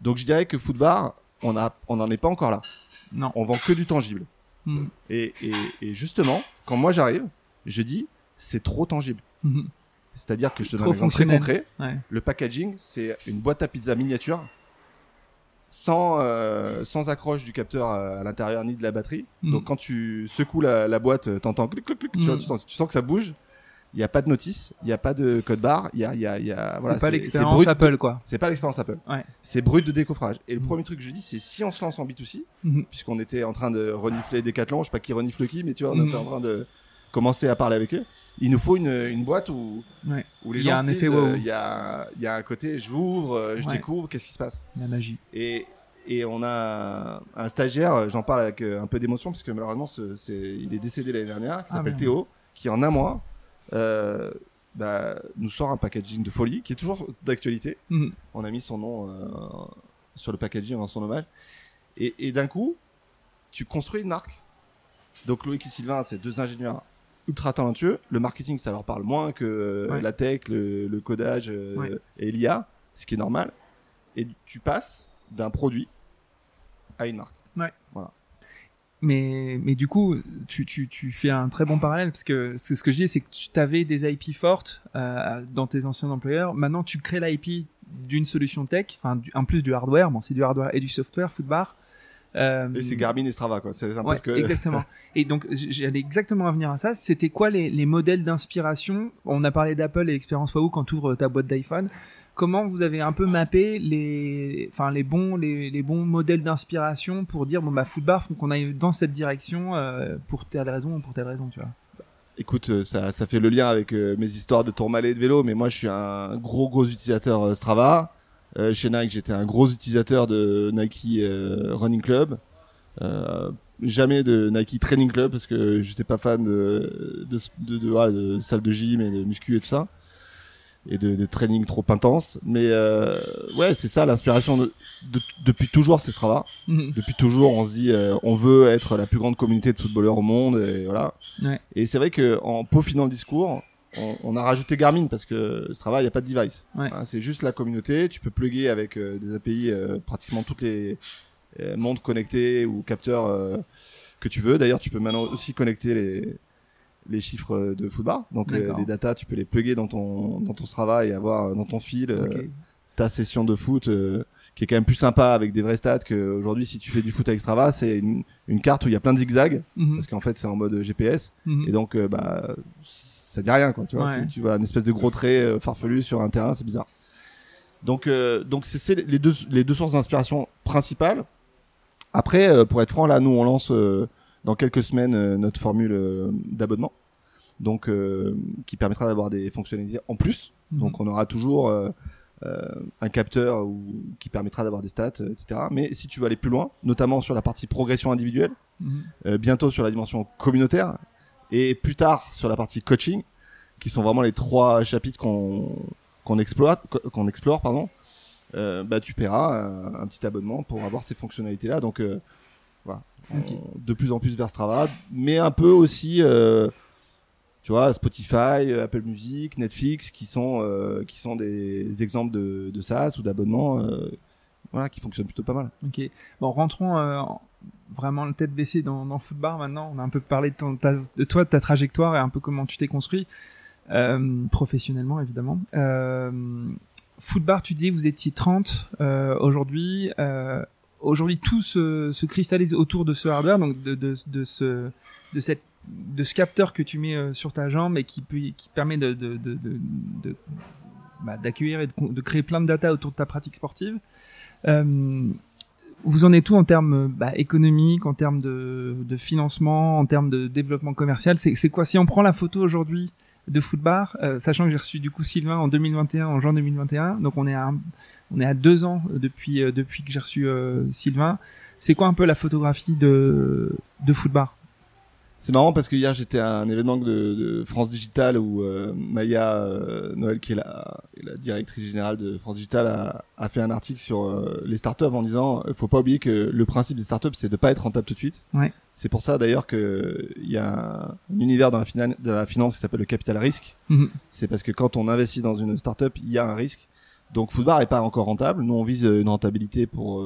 donc je dirais que Footbar, on a on n'en est pas encore là. Non. On vend que du tangible. Hmm. Et, et, et justement, quand moi j'arrive, je dis c'est trop tangible. Mhm. C'est-à-dire que je te donne un exemple très concret. Ouais. Le packaging, c'est une boîte à pizza miniature sans, euh, sans accroche du capteur à, à l'intérieur ni de la batterie. Mhm. Donc quand tu secoues la, la boîte, euh, t'entends clic, clic, clic, tu, Mhm. tu, sens, tu sens que ça bouge. Il n'y a pas de notice, il n'y a pas de code barre, il y a, y a, y a voilà, c'est pas l'expérience Apple, quoi. C'est pas l'expérience Apple. Ouais. C'est brut de décoffrage. Et le premier truc que je dis, c'est si on se lance en B2C, Mhm. puisqu'on était en train de renifler Decathlon, je sais pas qui renifle qui, mais tu vois, on était en train de commencer à parler avec eux. Il nous faut une, une boîte où, Ouais. où les Il y a gens un se effet disent, wow. euh, il y, a, il y a un côté, euh, je Ouais. découvre, qu'est-ce qui se passe? La magie. et, et on a un stagiaire, euh, j'en parle avec euh, un peu d'émotion, parce que malheureusement, ce- c'est, il est décédé l'année dernière, qui Ah, s'appelle. Théo, qui en un mois euh, bah, nous sort un packaging de folie, qui est toujours d'actualité. Mhm. On a mis son nom euh, sur le packaging en son hommage. Et, et d'un coup, tu construis une marque. Donc Loïc et Sylvain, c'est deux ingénieurs ultra talentueux. Le marketing, ça leur parle moins que euh, Ouais. la tech, le, le codage euh, Ouais. et l'IA, ce qui est normal. Et tu passes d'un produit à une marque. Mais, mais du coup, tu, tu, tu fais un très bon parallèle parce que c'est ce que je dis, c'est que tu avais des IP fortes euh, dans tes anciens employeurs. Maintenant, tu crées l'IP d'une solution tech, enfin, en plus du hardware. Bon, c'est du hardware et du software, Footbar. Euh, Et c'est Garmin et Strava, quoi. C'est Ouais, que. exactement. <laughs> Et donc, j'allais exactement revenir à ça. C'était quoi les, les modèles d'inspiration? On a parlé d'Apple et Expérience Wahoo quand tu ouvres ta boîte d'iPhone. Comment vous avez un peu mappé les, enfin, les, bons, les, les bons modèles d'inspiration pour dire, bon, bah, Footbar, faut qu'on aille dans cette direction euh, pour telle raison ou pour telle raison, tu vois? Écoute, euh, ça, ça fait le lien avec euh, mes histoires de tourmalet et de vélo, mais moi je suis un gros gros utilisateur euh, Strava. Euh, chez Nike, j'étais un gros utilisateur de Nike euh, Running Club. Euh, jamais de Nike Training Club parce que j'étais pas fan de de, de, de, voilà, de salle de gym et de muscu et tout ça et de, de training trop intense. Mais euh, ouais, c'est ça l'inspiration de, de- depuis toujours, c'est Strava. Mhm. Depuis toujours, on se dit, euh, on veut être la plus grande communauté de footballeurs au monde, et voilà. Ouais. Et c'est vrai que en peaufinant le discours, on, on a rajouté Garmin parce que Strava, il n'y a pas de device. Ouais. Voilà, c'est juste la communauté. Tu peux plugger avec euh, des API euh, pratiquement toutes les euh, montres connectées ou capteurs que tu veux. D'ailleurs, tu peux maintenant aussi connecter les les chiffres de football. Donc les datas, tu peux les plugger dans ton dans ton Strava et avoir dans ton fil ta session de foot qui est quand même plus sympa avec des vrais stats que aujourd'hui si tu fais du foot avec Strava c'est une, une carte où il y a plein de zigzags Mhm. parce qu'en fait c'est en mode GPS Mhm. et donc euh, bah ça dit rien quoi tu vois Ouais. tu, tu vois une espèce de gros trait euh, farfelu sur un terrain c'est bizarre donc euh, donc c'est- les deux les deux sources d'inspiration principales après euh, pour être franc là nous on lance dans quelques semaines notre formule d'abonnement donc euh, qui permettra d'avoir des fonctionnalités en plus Mhm. donc on aura toujours euh, euh, un capteur ou, qui permettra d'avoir des stats, etc. Mais si tu veux aller plus loin, notamment sur la partie progression individuelle, Mhm. bientôt sur la dimension communautaire, et plus tard sur la partie coaching, qui sont vraiment les trois chapitres qu'on qu'on exploite, qu'on explore, pardon. Euh, bah tu paieras un, un petit abonnement pour avoir ces fonctionnalités-là. Donc euh, voilà. On- de plus en plus vers Strava, mais un peu aussi. euh, tu vois, Spotify, euh, Apple Music, Netflix, qui sont euh, qui sont des exemples de, de SaaS ou d'abonnements, euh, voilà, qui fonctionnent plutôt pas mal. Ok. Bon, rentrons euh, en- vraiment le tête baissée dans, dans Footbar maintenant. On a un peu parlé de, toi, de ta trajectoire et un peu comment tu t'es construit euh, professionnellement, évidemment. Euh, Footbar, tu dis, vous étiez 30 euh, aujourd'hui. Euh, aujourd'hui, tout se, se cristallise autour de ce hardware, donc de, ce capteur que tu mets sur ta jambe et qui permet bah, d'accueillir et de, créer plein de data autour de ta pratique sportive. Vous en êtes où en termes bah, économiques, en termes de, de financement, en termes de développement commercial? C'est quoi? Si on prend la photo aujourd'hui de footbar, euh, sachant que j'ai reçu du coup Sylvain en 2021, en juin 2021. Donc on est à, on est à deux ans depuis, euh, depuis que j'ai reçu euh, Sylvain. C'est quoi un peu la photographie de, de footbar C'est marrant parce que hier j'étais à un événement de, de France Digital où euh, Maya euh, Noël, qui est la, la, directrice générale de France Digital, a, a fait un article sur euh, les startups en disant il faut pas oublier que le principe des startups c'est de pas être rentable tout de suite. Ouais. C'est pour ça d'ailleurs que il y a un, un univers dans la, finale, de la finance qui s'appelle le capital risque. Mhm. C'est parce que quand on investit dans une startup, il y a un risque. Donc Footbar est pas encore rentable. Nous on vise une rentabilité pour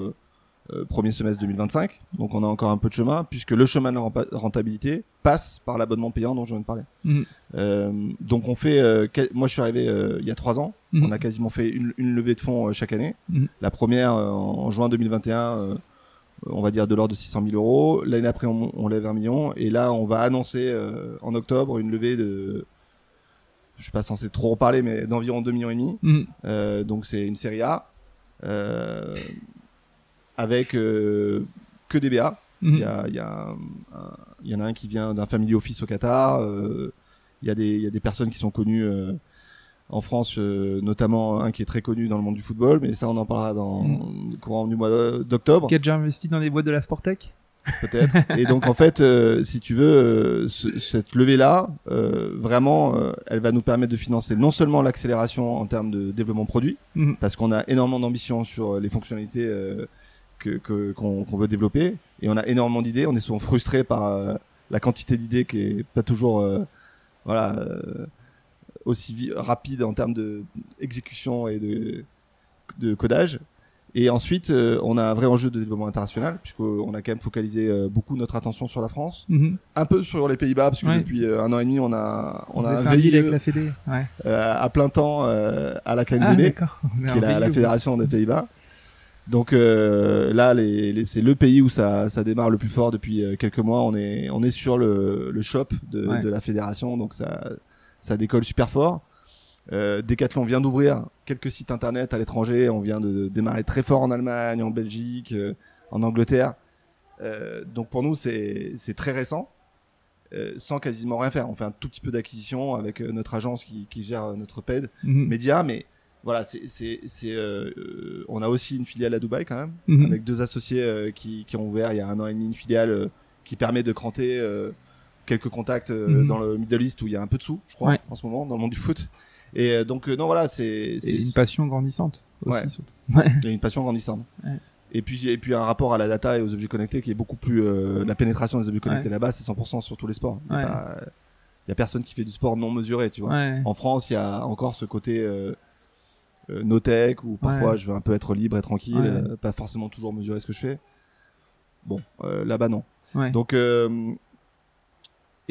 premier semestre 2025. Donc on a encore un peu de chemin puisque le chemin de la rentabilité passe par l'abonnement payant dont je viens de parler. Mhm. Euh, donc on fait, euh, moi je suis arrivé euh, il y a trois ans. Mhm. On a quasiment fait une, une levée de fonds euh, chaque année. Mhm. La première euh, en juin 2021, euh, on va dire de l'ordre de 600 000 euros. L'année après on, on lève un million et là on va annoncer euh, en octobre une levée de, je suis pas censé trop en parler, mais d'environ 2 millions et demi. Euh, donc c'est une série A euh, avec euh, que des BA. Mhm. Il y, a, y, a y en a un qui vient d'un family office au Qatar. euh, il, y a des, il y a des personnes qui sont connues euh, en France, euh, notamment un qui est très connu dans le monde du football, mais ça on en parlera dans Mhm. le courant du mois d'octobre Qui a déjà investi dans des boîtes de la Sportec peut-être. Et donc en fait, euh, si tu veux, euh, ce- cette levée-là, vraiment, elle va nous permettre de financer non seulement l'accélération en termes de développement produit, Mhm. parce qu'on a énormément d'ambition sur les fonctionnalités que que- qu'on qu'on veut développer, et on a énormément d'idées. On est souvent frustré par euh, la quantité d'idées qui est pas toujours, euh, voilà. euh, aussi vi- rapide en termes de exécution et de, de codage. Et ensuite, on a un vrai enjeu de développement international, puisqu'on a quand même focalisé beaucoup notre attention sur la France, Mhm. un peu sur les Pays-Bas, parce que Ouais. depuis un an et demi, on a, on a un fait un deal VIE avec la Fédé. Ouais. euh, à plein temps à la Ah, est qui est la, la VIE, fédération des Pays-Bas. Donc euh, là, les, les- c'est le pays où ça, ça démarre le plus fort depuis euh, quelques mois. On est, on est sur le, le shop de, Ouais. de la fédération, donc ça, ça décolle super fort. Euh, Decathlon vient d'ouvrir quelques sites internet à l'étranger. On vient de démarrer très fort en Allemagne, en Belgique, euh, en Angleterre. Euh, donc pour nous, c'est très récent, euh, sans quasiment rien faire. On fait un tout petit peu d'acquisition avec euh, notre agence qui, qui gère euh, notre PED Mhm. média, mais voilà, c'est c'est c'est euh, on a aussi une filiale à Dubaï quand même, Mhm. avec deux associés euh, qui qui ont ouvert il y a un an et demi une filiale euh, qui permet de cranter euh, quelques contacts Mhm. dans le Middle East où il y a un peu de sous, je crois, Ouais. en ce moment dans le monde du foot. Et donc non voilà, c'est une passion grandissante aussi, Ouais. surtout. <laughs> il y a une passion grandissante. Ouais. Et puis et puis un rapport à la data et aux objets connectés qui est beaucoup plus euh, la pénétration des objets connectés Ouais. là-bas, c'est 100% sur tous les sports. Il y a Ouais. a personne qui fait du sport non mesuré, tu vois. Ouais. En France, il y a encore ce côté euh, no tech où parfois Ouais. je veux un peu être libre et tranquille, Ouais. euh, pas forcément toujours mesurer ce que je fais. Bon, euh, là-bas non. Ouais. Donc euh,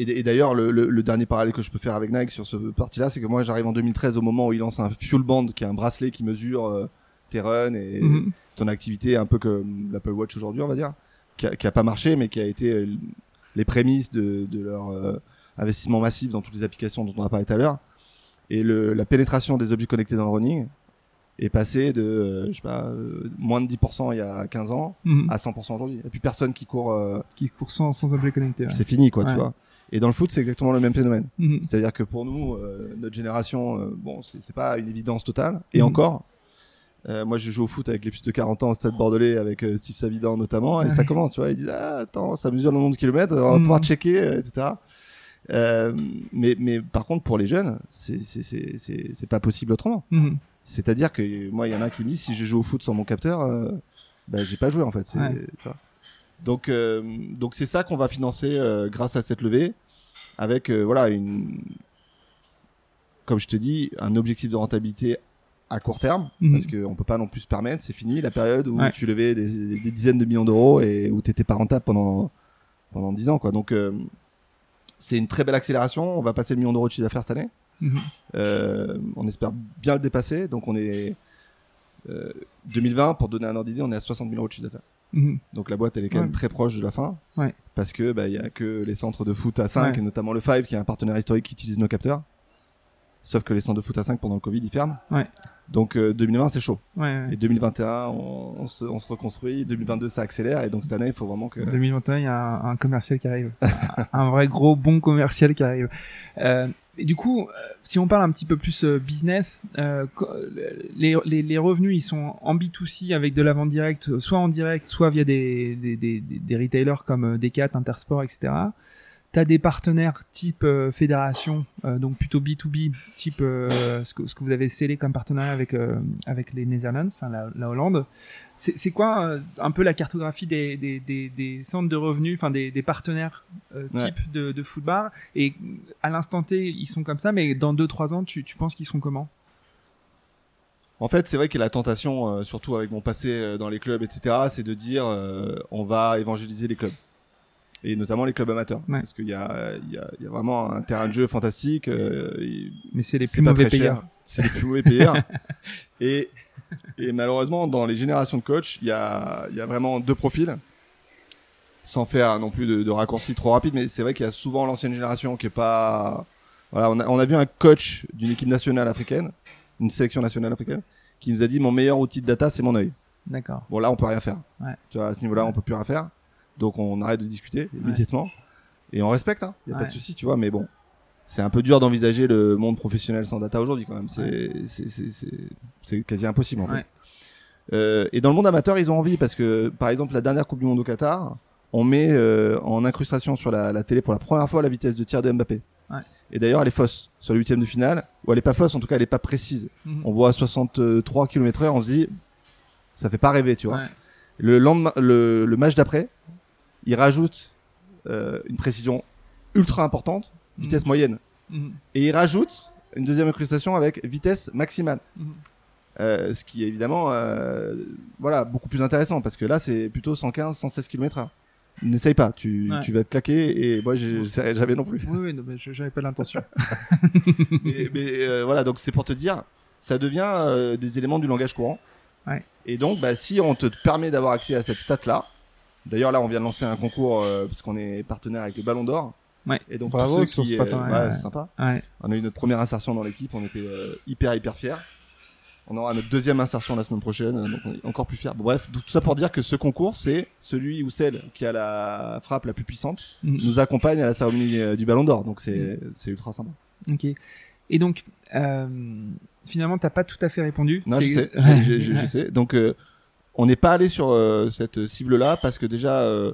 et, d'ailleurs le, le- le dernier parallèle que je peux faire avec Nike sur ce parti-là, c'est que moi j'arrive en 2013 au moment où il lance un Fuel Band, qui est un bracelet qui mesure tes runs et Mhm. ton activité, un peu comme l'Apple Watch aujourd'hui, on va dire, qui a, qui a pas marché, mais qui a été les prémices de, de leur investissement massif dans toutes les applications dont on a parlé tout à l'heure. Et le, la pénétration des objets connectés dans le running est passée de, euh, je sais pas, euh, moins de 10% il y a 15 ans Mhm. à 100% aujourd'hui. Et puis personne qui court, euh, Qui court sans, sans objet connecté. ouais. c'est fini, quoi, Ouais. tu vois. Et dans le foot, c'est exactement le même phénomène. Mhm. C'est-à-dire que pour nous, notre génération, bon, c'est pas une évidence totale. Et Mhm. encore, moi, je joue au foot avec les plus de 40 ans au Stade Bordelais, avec Steve Savidan notamment, et ça commence, tu vois. Ils disent, ah, attends, ça mesure le nombre de kilomètres, on va pouvoir checker, etc. Mais, mais par contre, pour les jeunes, c'est c'est- c'est c'est- c'est pas possible autrement. C'est-à-dire que moi, il y en a qui me disent, si je joue au foot sans mon capteur, euh, bah, j'ai pas joué en fait. C'est- Ouais. tu vois. Donc, euh, donc c'est ça qu'on va financer euh, grâce à cette levée, avec euh, voilà une, comme je te dis, un objectif de rentabilité à court terme, Mhm. parce qu'on peut pas non plus se permettre. C'est fini la période où Ouais. tu levais des, des dizaines de millions d'euros et où t'étais pas rentable pendant pendant 10 ans, quoi. Donc c'est une très belle accélération. On va passer le million d'euros de chiffre d'affaires cette année. Mhm. Euh, on espère bien le dépasser. Donc on est euh, 2020 pour donner un ordre d'idée, on est à 60 000 euros de chiffre d'affaires. Mhm. Donc la boîte elle est quand Ouais. même très proche de la fin. Ouais. Parce que bah il y a que les centres de foot à 5 Ouais. et notamment le 5 qui est un partenaire historique qui utilise nos capteurs. Sauf que les centres de foot à 5 pendant le Covid ils ferment. Ouais. Donc euh, 2020 c'est chaud. Ouais, ouais. Et 2021 on, on se, on se reconstruit. 2022 ça accélère et donc cette année il faut vraiment que 2021, il y a un, un commercial qui arrive. <laughs> un vrai gros bon commercial qui arrive. Euh, Et du coup, euh, si on parle un petit peu plus euh, business, euh, les, les, les revenus, ils sont en B2C avec de la vente directe, euh, soit en direct, soit via des, des, des, des- des retailers comme euh, Decat, Intersport, etc. Tu as des partenaires type euh, fédération, euh, donc plutôt B2B, type euh, ce, que, ce que vous avez scellé comme partenariat avec, avec les Netherlands, enfin la, la Hollande. C'est quoi un peu la cartographie des, des, des, des centres de revenus, enfin des, partenaires Ouais. type de, de football? Et à l'instant T, ils sont comme ça, mais dans 2-3 ans, tu, tu penses qu'ils seront comment? En fait, c'est vrai a la tentation, surtout avec mon passé dans les clubs, etc., c'est de dire on va évangéliser les clubs. Et notamment les clubs amateurs. Ouais. Parce qu'il y a, y, a, y a vraiment un terrain de jeu fantastique. euh, Mais c'est les plus mauvais payeurs. C'est les plus mauvais payeurs. <laughs> et, et malheureusement, dans les générations de coachs, il y a, y a vraiment deux profils. Sans faire non plus de, de raccourcis trop rapides, mais c'est vrai qu'il y a souvent l'ancienne génération qui est pas. Voilà, on a, on a vu un coach d'une équipe nationale africaine, une sélection nationale africaine, qui nous a dit mon meilleur outil de data, c'est mon œil. D'accord. Bon, là, on peut rien faire. Ouais. Tu vois, à ce niveau-là, on peut plus rien faire. Donc, on arrête de discuter immédiatement. Et on respecte, hein. Y a pas de souci, tu vois, mais bon. C'est un peu dur d'envisager le monde professionnel sans data aujourd'hui, quand même. C'est, c'est, quasi impossible, en fait. Euh, et dans le monde amateur, ils ont envie parce que, par exemple, la dernière Coupe du Monde au Qatar, on met euh, en incrustation sur la, la télé pour la première fois la vitesse de tir de Mbappé. Ouais. Et d'ailleurs, elle est fausse sur le huitième de finale, ou elle est pas fausse, en tout cas, elle est pas précise. Mhm. On voit 63 km heure, on se dit, ça fait pas rêver, tu vois. Ouais. Le lendemain, le, le match d'après, il rajoute euh, une précision ultra importante, vitesse Mhm. moyenne, Mhm. et il rajoute une deuxième incrustation avec vitesse maximale. Mhm. Euh, ce qui est évidemment, euh, voilà, beaucoup plus intéressant parce que là, c'est plutôt 115, 116 km/h. N'essaye pas, tu, Ouais. tu vas te claquer et moi, j'essaierai jamais non plus. Oui, oui, non, mais je- j'avais pas l'intention. <laughs> mais mais, voilà, donc c'est pour te dire, ça devient des éléments du langage courant. Ouais. Et donc, bah, si on te permet d'avoir accès à cette stat-là, d'ailleurs là, on vient de lancer un concours euh, parce qu'on est partenaire avec le Ballon d'Or. Ouais. Et donc, Bravo tous ceux sur qui, ce euh, partenariat, ouais, ouais. c'est sympa. ouais. On a eu notre première insertion dans l'équipe, on était euh, hyper hyper fiers. On aura notre deuxième insertion la semaine prochaine, donc on est encore plus fiers. Bon, bref, tout ça pour dire que ce concours, c'est celui ou celle qui a la frappe la plus puissante Mhm. nous accompagne à la cérémonie euh, du Ballon d'Or, donc c'est c'est ultra sympa. Ok. Et donc, euh, finalement, t'as pas tout à fait répondu. Non, je sais, <laughs> je, je- je- je sais. Donc, euh, on n'est pas allé sur euh, cette cible-là parce que déjà, euh,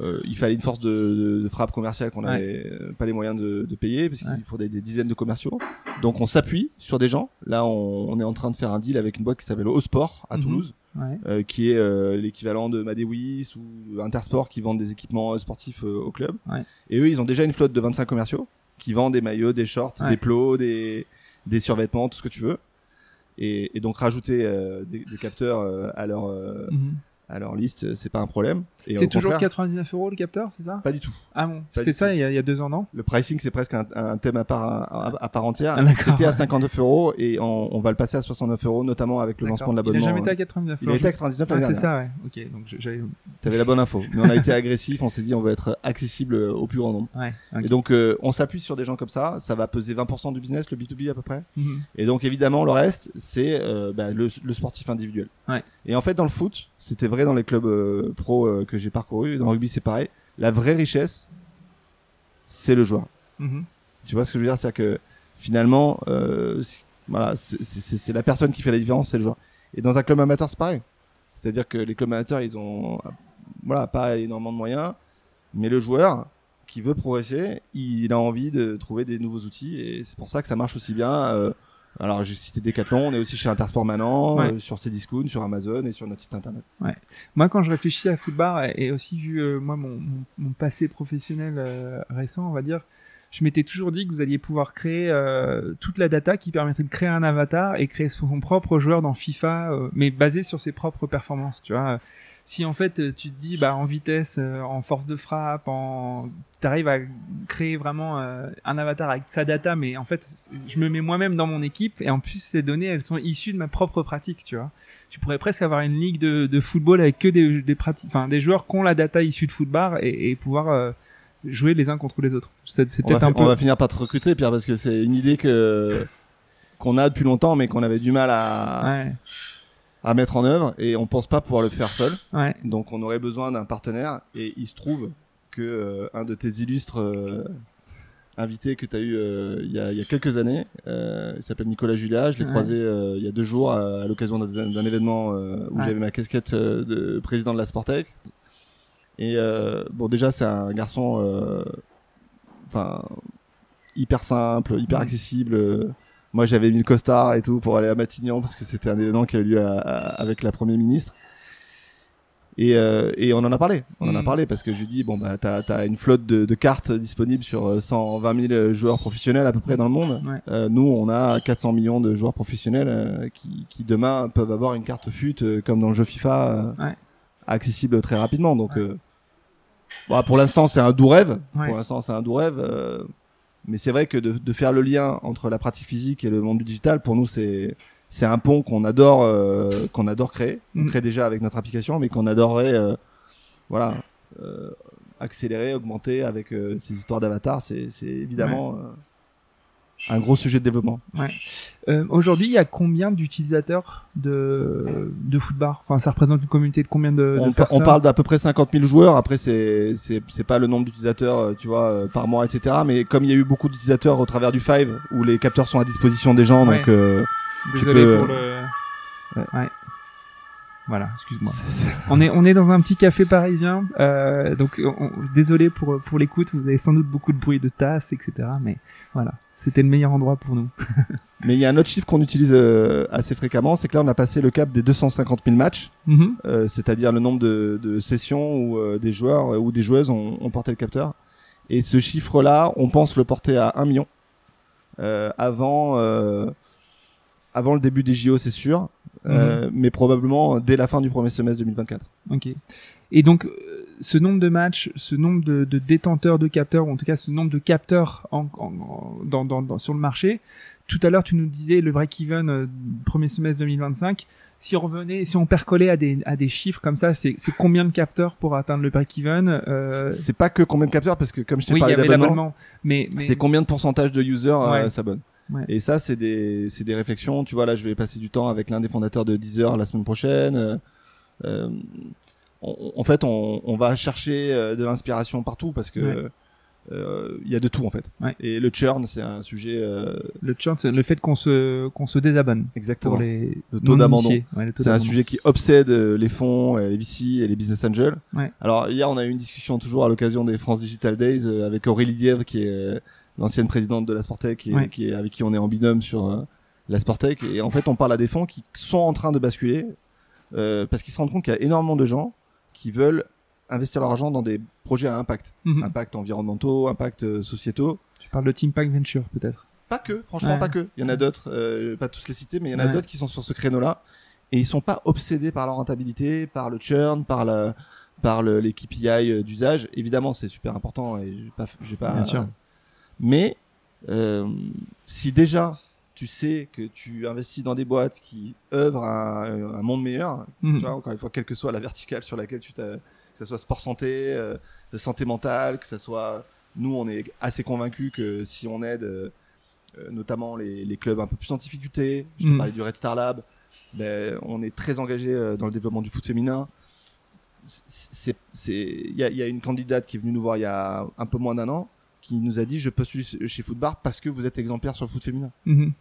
euh, il fallait une force de, de- de frappe commerciale qu'on n'avait pas les moyens de, de payer parce qu'il Ouais. faut des, des dizaines de commerciaux. Donc, on s'appuie sur des gens. Là, on, on est en train de faire un deal avec une boîte qui s'appelle Osport à Mhm. Toulouse, Ouais. qui est l'équivalent de Madewis ou Intersport qui vendent des équipements sportifs au club. Et eux, ils ont déjà une flotte de 25 commerciaux qui vendent des maillots, des shorts, des plots, des, des survêtements, tout ce que tu veux. Et, donc rajouter euh, des, des capteurs euh, à leur euh, Mhm. À leur liste, c'est pas un problème. C'est toujours contraire, 99 euros le capteur, c'est ça? Pas du tout. Ah bon, c'était ça il y, a, il y a deux ans, non? Le pricing, c'est presque un, un thème à part à, à part entière. Ah, C'était à ouais. 59 euros et on, on va le passer à 69 euros, notamment avec le lancement de Il a l'abonnement. jamais été à 99 Il a été à 99 Ah, c'est ça, ouais. Ok, donc j'avais. T'avais la bonne info. Mais on a été agressif, on s'est dit on va être accessible au plus grand nombre. Ouais. Et donc euh, on s'appuie sur des gens comme ça, ça va peser 20% du business, le B2B à peu près. Mhm. Et donc évidemment le reste, c'est euh, bah, le, le sportif individuel. Ouais. Et en fait dans le foot, c'était vrai dans les clubs euh, pro euh, que j'ai parcouru, dans le rugby c'est pareil. La vraie richesse, c'est le joueur. Mhm. Tu vois ce que je veux dire, c'est que finalement, euh, voilà, c'est- c'est c'est la personne qui fait la différence, c'est le joueur. Et dans un club amateur, c'est pareil. C'est-à-dire que les clubs amateurs, ils ont, euh, voilà, pas énormément de moyens, mais le joueur qui veut progresser, il a envie de trouver des nouveaux outils, et c'est pour ça que ça marche aussi bien. Alors j'ai cité Decathlon, on est aussi chez Intersport maintenant, Ouais. euh, sur Cdiscount, sur Amazon et sur notre site internet. Moi, quand je réfléchis à Footbar et aussi vu euh, moi mon, mon, mon passé professionnel euh, récent, on va dire, je m'étais toujours dit que vous alliez pouvoir créer euh, toute la data qui permettrait de créer un avatar et créer son propre joueur dans FIFA, mais basé sur ses propres performances. Tu vois, si en fait euh, tu te dis bah en vitesse, euh, en force de frappe, en t'arrives à créer vraiment euh, un avatar avec sa data, mais en fait je me mets moi-même dans mon équipe et en plus ces données elles sont issues de ma propre pratique. Tu vois tu pourrais presque avoir une ligue de, de football avec que des, des pratiques, enfin des joueurs qui ont la data issue de football et, et pouvoir euh, jouer les uns contre les autres. C'est On va, peut-être un fi- peu. on va finir par te recruter, Pierre, parce que c'est une idée que qu'on a depuis longtemps, mais qu'on avait du mal à, Ouais, à mettre en œuvre, et on pense pas pouvoir le faire seul. ouais. Donc on aurait besoin d'un partenaire et il se trouve que euh, un de tes illustres euh, invité que tu as eu euh, il y, a, il y a quelques années. Il s'appelle Nicolas Julia. Je l'ai Ouais. croisé il y a deux jours à, à l'occasion d'un, événement où Ouais. j'avais ma casquette de président de la Sportec. Et bon, déjà, c'est un garçon, enfin, hyper simple, hyper accessible. Euh. Moi, j'avais mis le costard et tout pour aller à Matignon parce que c'était un événement qui a eu lieu à- à- avec la première ministre. Et, euh, et on en a parlé, on en a Mhm. parlé parce que je lui dis bon bah t'as as une flotte de, de cartes disponibles sur euh, 120 000 joueurs professionnels à peu près dans le monde. Ouais. Euh, nous on a 400 millions de joueurs professionnels euh, qui, qui demain peuvent avoir une carte FUT euh, comme dans le jeu FIFA euh, Ouais. accessible très rapidement. Donc Ouais. euh, bon, pour l'instant c'est un doux rêve. Pour l'instant c'est un doux rêve. Mais c'est vrai que de, de faire le lien entre la pratique physique et le monde du digital pour nous c'est c'est un pont qu'on adore euh, qu'on adore créer. On Mhm. crée déjà avec notre application, mais qu'on adorerait euh, voilà euh, accélérer, augmenter avec euh, ces histoires d'avatar. C'est c'est évidemment euh, un gros sujet de développement. Euh, Aujourd'hui, il y a combien d'utilisateurs de, de Footbar Enfin, ça représente une communauté de combien de, de on, par- on personnes? parle d'à peu près 50 000 joueurs. Après, c'est c'est pas le nombre d'utilisateurs, euh, tu vois, euh, par mois, etc. Mais comme il y a eu beaucoup d'utilisateurs au travers du Five, où les capteurs sont à disposition des gens, Ouais. donc euh, Désolé peux, pour le. ouais. Ouais. Voilà, excuse-moi. <laughs> On est, on est dans un petit café parisien, euh, donc on- désolé pour, pour l'écoute, vous avez sans doute beaucoup de bruit de tasses, etc. Mais voilà, c'était le meilleur endroit pour nous. <laughs> mais il y a un autre chiffre qu'on utilise euh, assez fréquemment, c'est que là, on a passé le cap des 250 000 matchs. Mhm. Euh, c'est-à-dire le nombre de, de sessions où euh, des joueurs ou des joueuses ont, ont porté le capteur. Et ce chiffre-là, on pense le porter à 1 million avant, avant le début des JO, c'est sûr, euh, mais probablement dès la fin du premier semestre 2024. Ok. Et donc, ce nombre de matchs, ce nombre de, de détenteurs de capteurs, ou en tout cas ce nombre de capteurs en, en- en- dans, dans, dans- sur le marché, tout à l'heure tu nous disais le break-even euh, premier semestre 2025. Si on revenait, si on percolait à des, à des chiffres comme ça, c'est combien de capteurs pour atteindre le break-even euh, C'est- pas que combien de capteurs, parce que comme je t'ai Oui, parlé d'abonnement, mais, mais c'est combien de pourcentage de users euh, Ouais. s'abonnent. Ouais. Et ça, c'est des, c'est des réflexions. Tu vois, là, je vais passer du temps avec l'un des fondateurs de Deezer la semaine prochaine. Euh, on- en fait, on, on va chercher euh, de l'inspiration partout parce que Ouais. euh, il y a de tout en fait. Ouais. Et le churn, c'est un sujet euh, le churn, c'est le fait qu'on se qu'on se désabonne exactement. pour les Le taux d'abandon. Ouais, C'est un sujet qui obsède les fonds, les VC et les business angels. Ouais. Alors hier, on a eu une discussion toujours à l'occasion des France Digital Days euh, avec Aurélie Dièvre, qui est l'ancienne présidente de la Sportec et Ouais. qui est, avec qui on est en binôme sur la Sportec. Et en fait, on parle à des fonds qui sont en train de basculer parce qu'ils se rendent compte qu'il y a énormément de gens qui veulent investir leur argent dans des projets à impact, Mhm. impact environnementaux, impact euh, sociétaux. Tu parles de Team Pack Venture peut-être. Pas que, franchement, Ouais. pas que. Il y en a d'autres, euh, pas tous les cités, mais il y en a Ouais. d'autres qui sont sur ce créneau-là. Et ils sont pas obsédés par leur rentabilité, par le churn, par le, par le, les KPI euh, d'usage. Évidemment, c'est super important et j'ai pas, j'ai pas. Bien sûr. Mais euh, si déjà tu sais que tu investis dans des boîtes qui œuvrent à un, un monde meilleur, Mhm. tu vois, encore une fois, quelle que soit la verticale sur laquelle tu t'as, que ce soit sport santé, euh, santé mentale, que ce soit, nous, on est assez convaincus que si on aide, euh, euh, notamment les, les clubs un peu plus en difficulté, je te Mm. parlais du Red Star Lab, ben, on est très engagé euh, dans le développement du foot féminin. Y il y a une candidate qui est venue nous voir il y a un peu moins d'un an, qui nous a dit, je postule chez Footbar parce que vous êtes exemplaire sur le foot féminin. Mhm.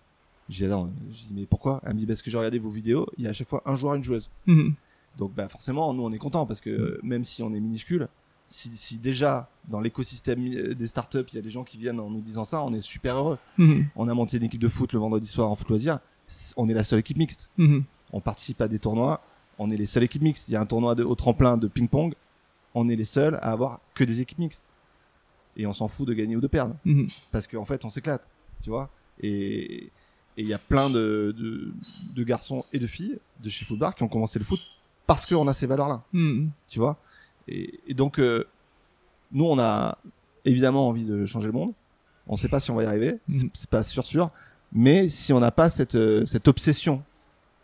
J'ai dit, mais pourquoi? Elle me dit, parce que j'ai regardé vos vidéos, il y a à chaque fois un joueur, une joueuse. Mhm. Donc bah forcément, nous on est content parce que euh, même si on est minuscule, si, si déjà dans l'écosystème euh, des startups, il y a des gens qui viennent en nous disant ça, on est super heureux. Mhm. On a monté une équipe de foot le vendredi soir en foot loisir, on est la seule équipe mixte. Mhm. On participe à des tournois, on est les seules équipes mixtes. Il y a un tournoi de, au tremplin de ping-pong, on est les seuls à avoir que des équipes mixtes. Et on s'en fout de gagner ou de perdre Mhm. parce qu'en fait on s'éclate, tu vois. Et il y a plein de, de, de garçons et de filles de chez Footbar qui ont commencé le foot parce qu'on a ces valeurs-là, Mhm. tu vois. Et, et donc euh, nous on a évidemment envie de changer le monde. On sait pas si on va y arriver, Mhm. c'est pas sûr sûr, mais si on n'a pas cette euh, cette obsession,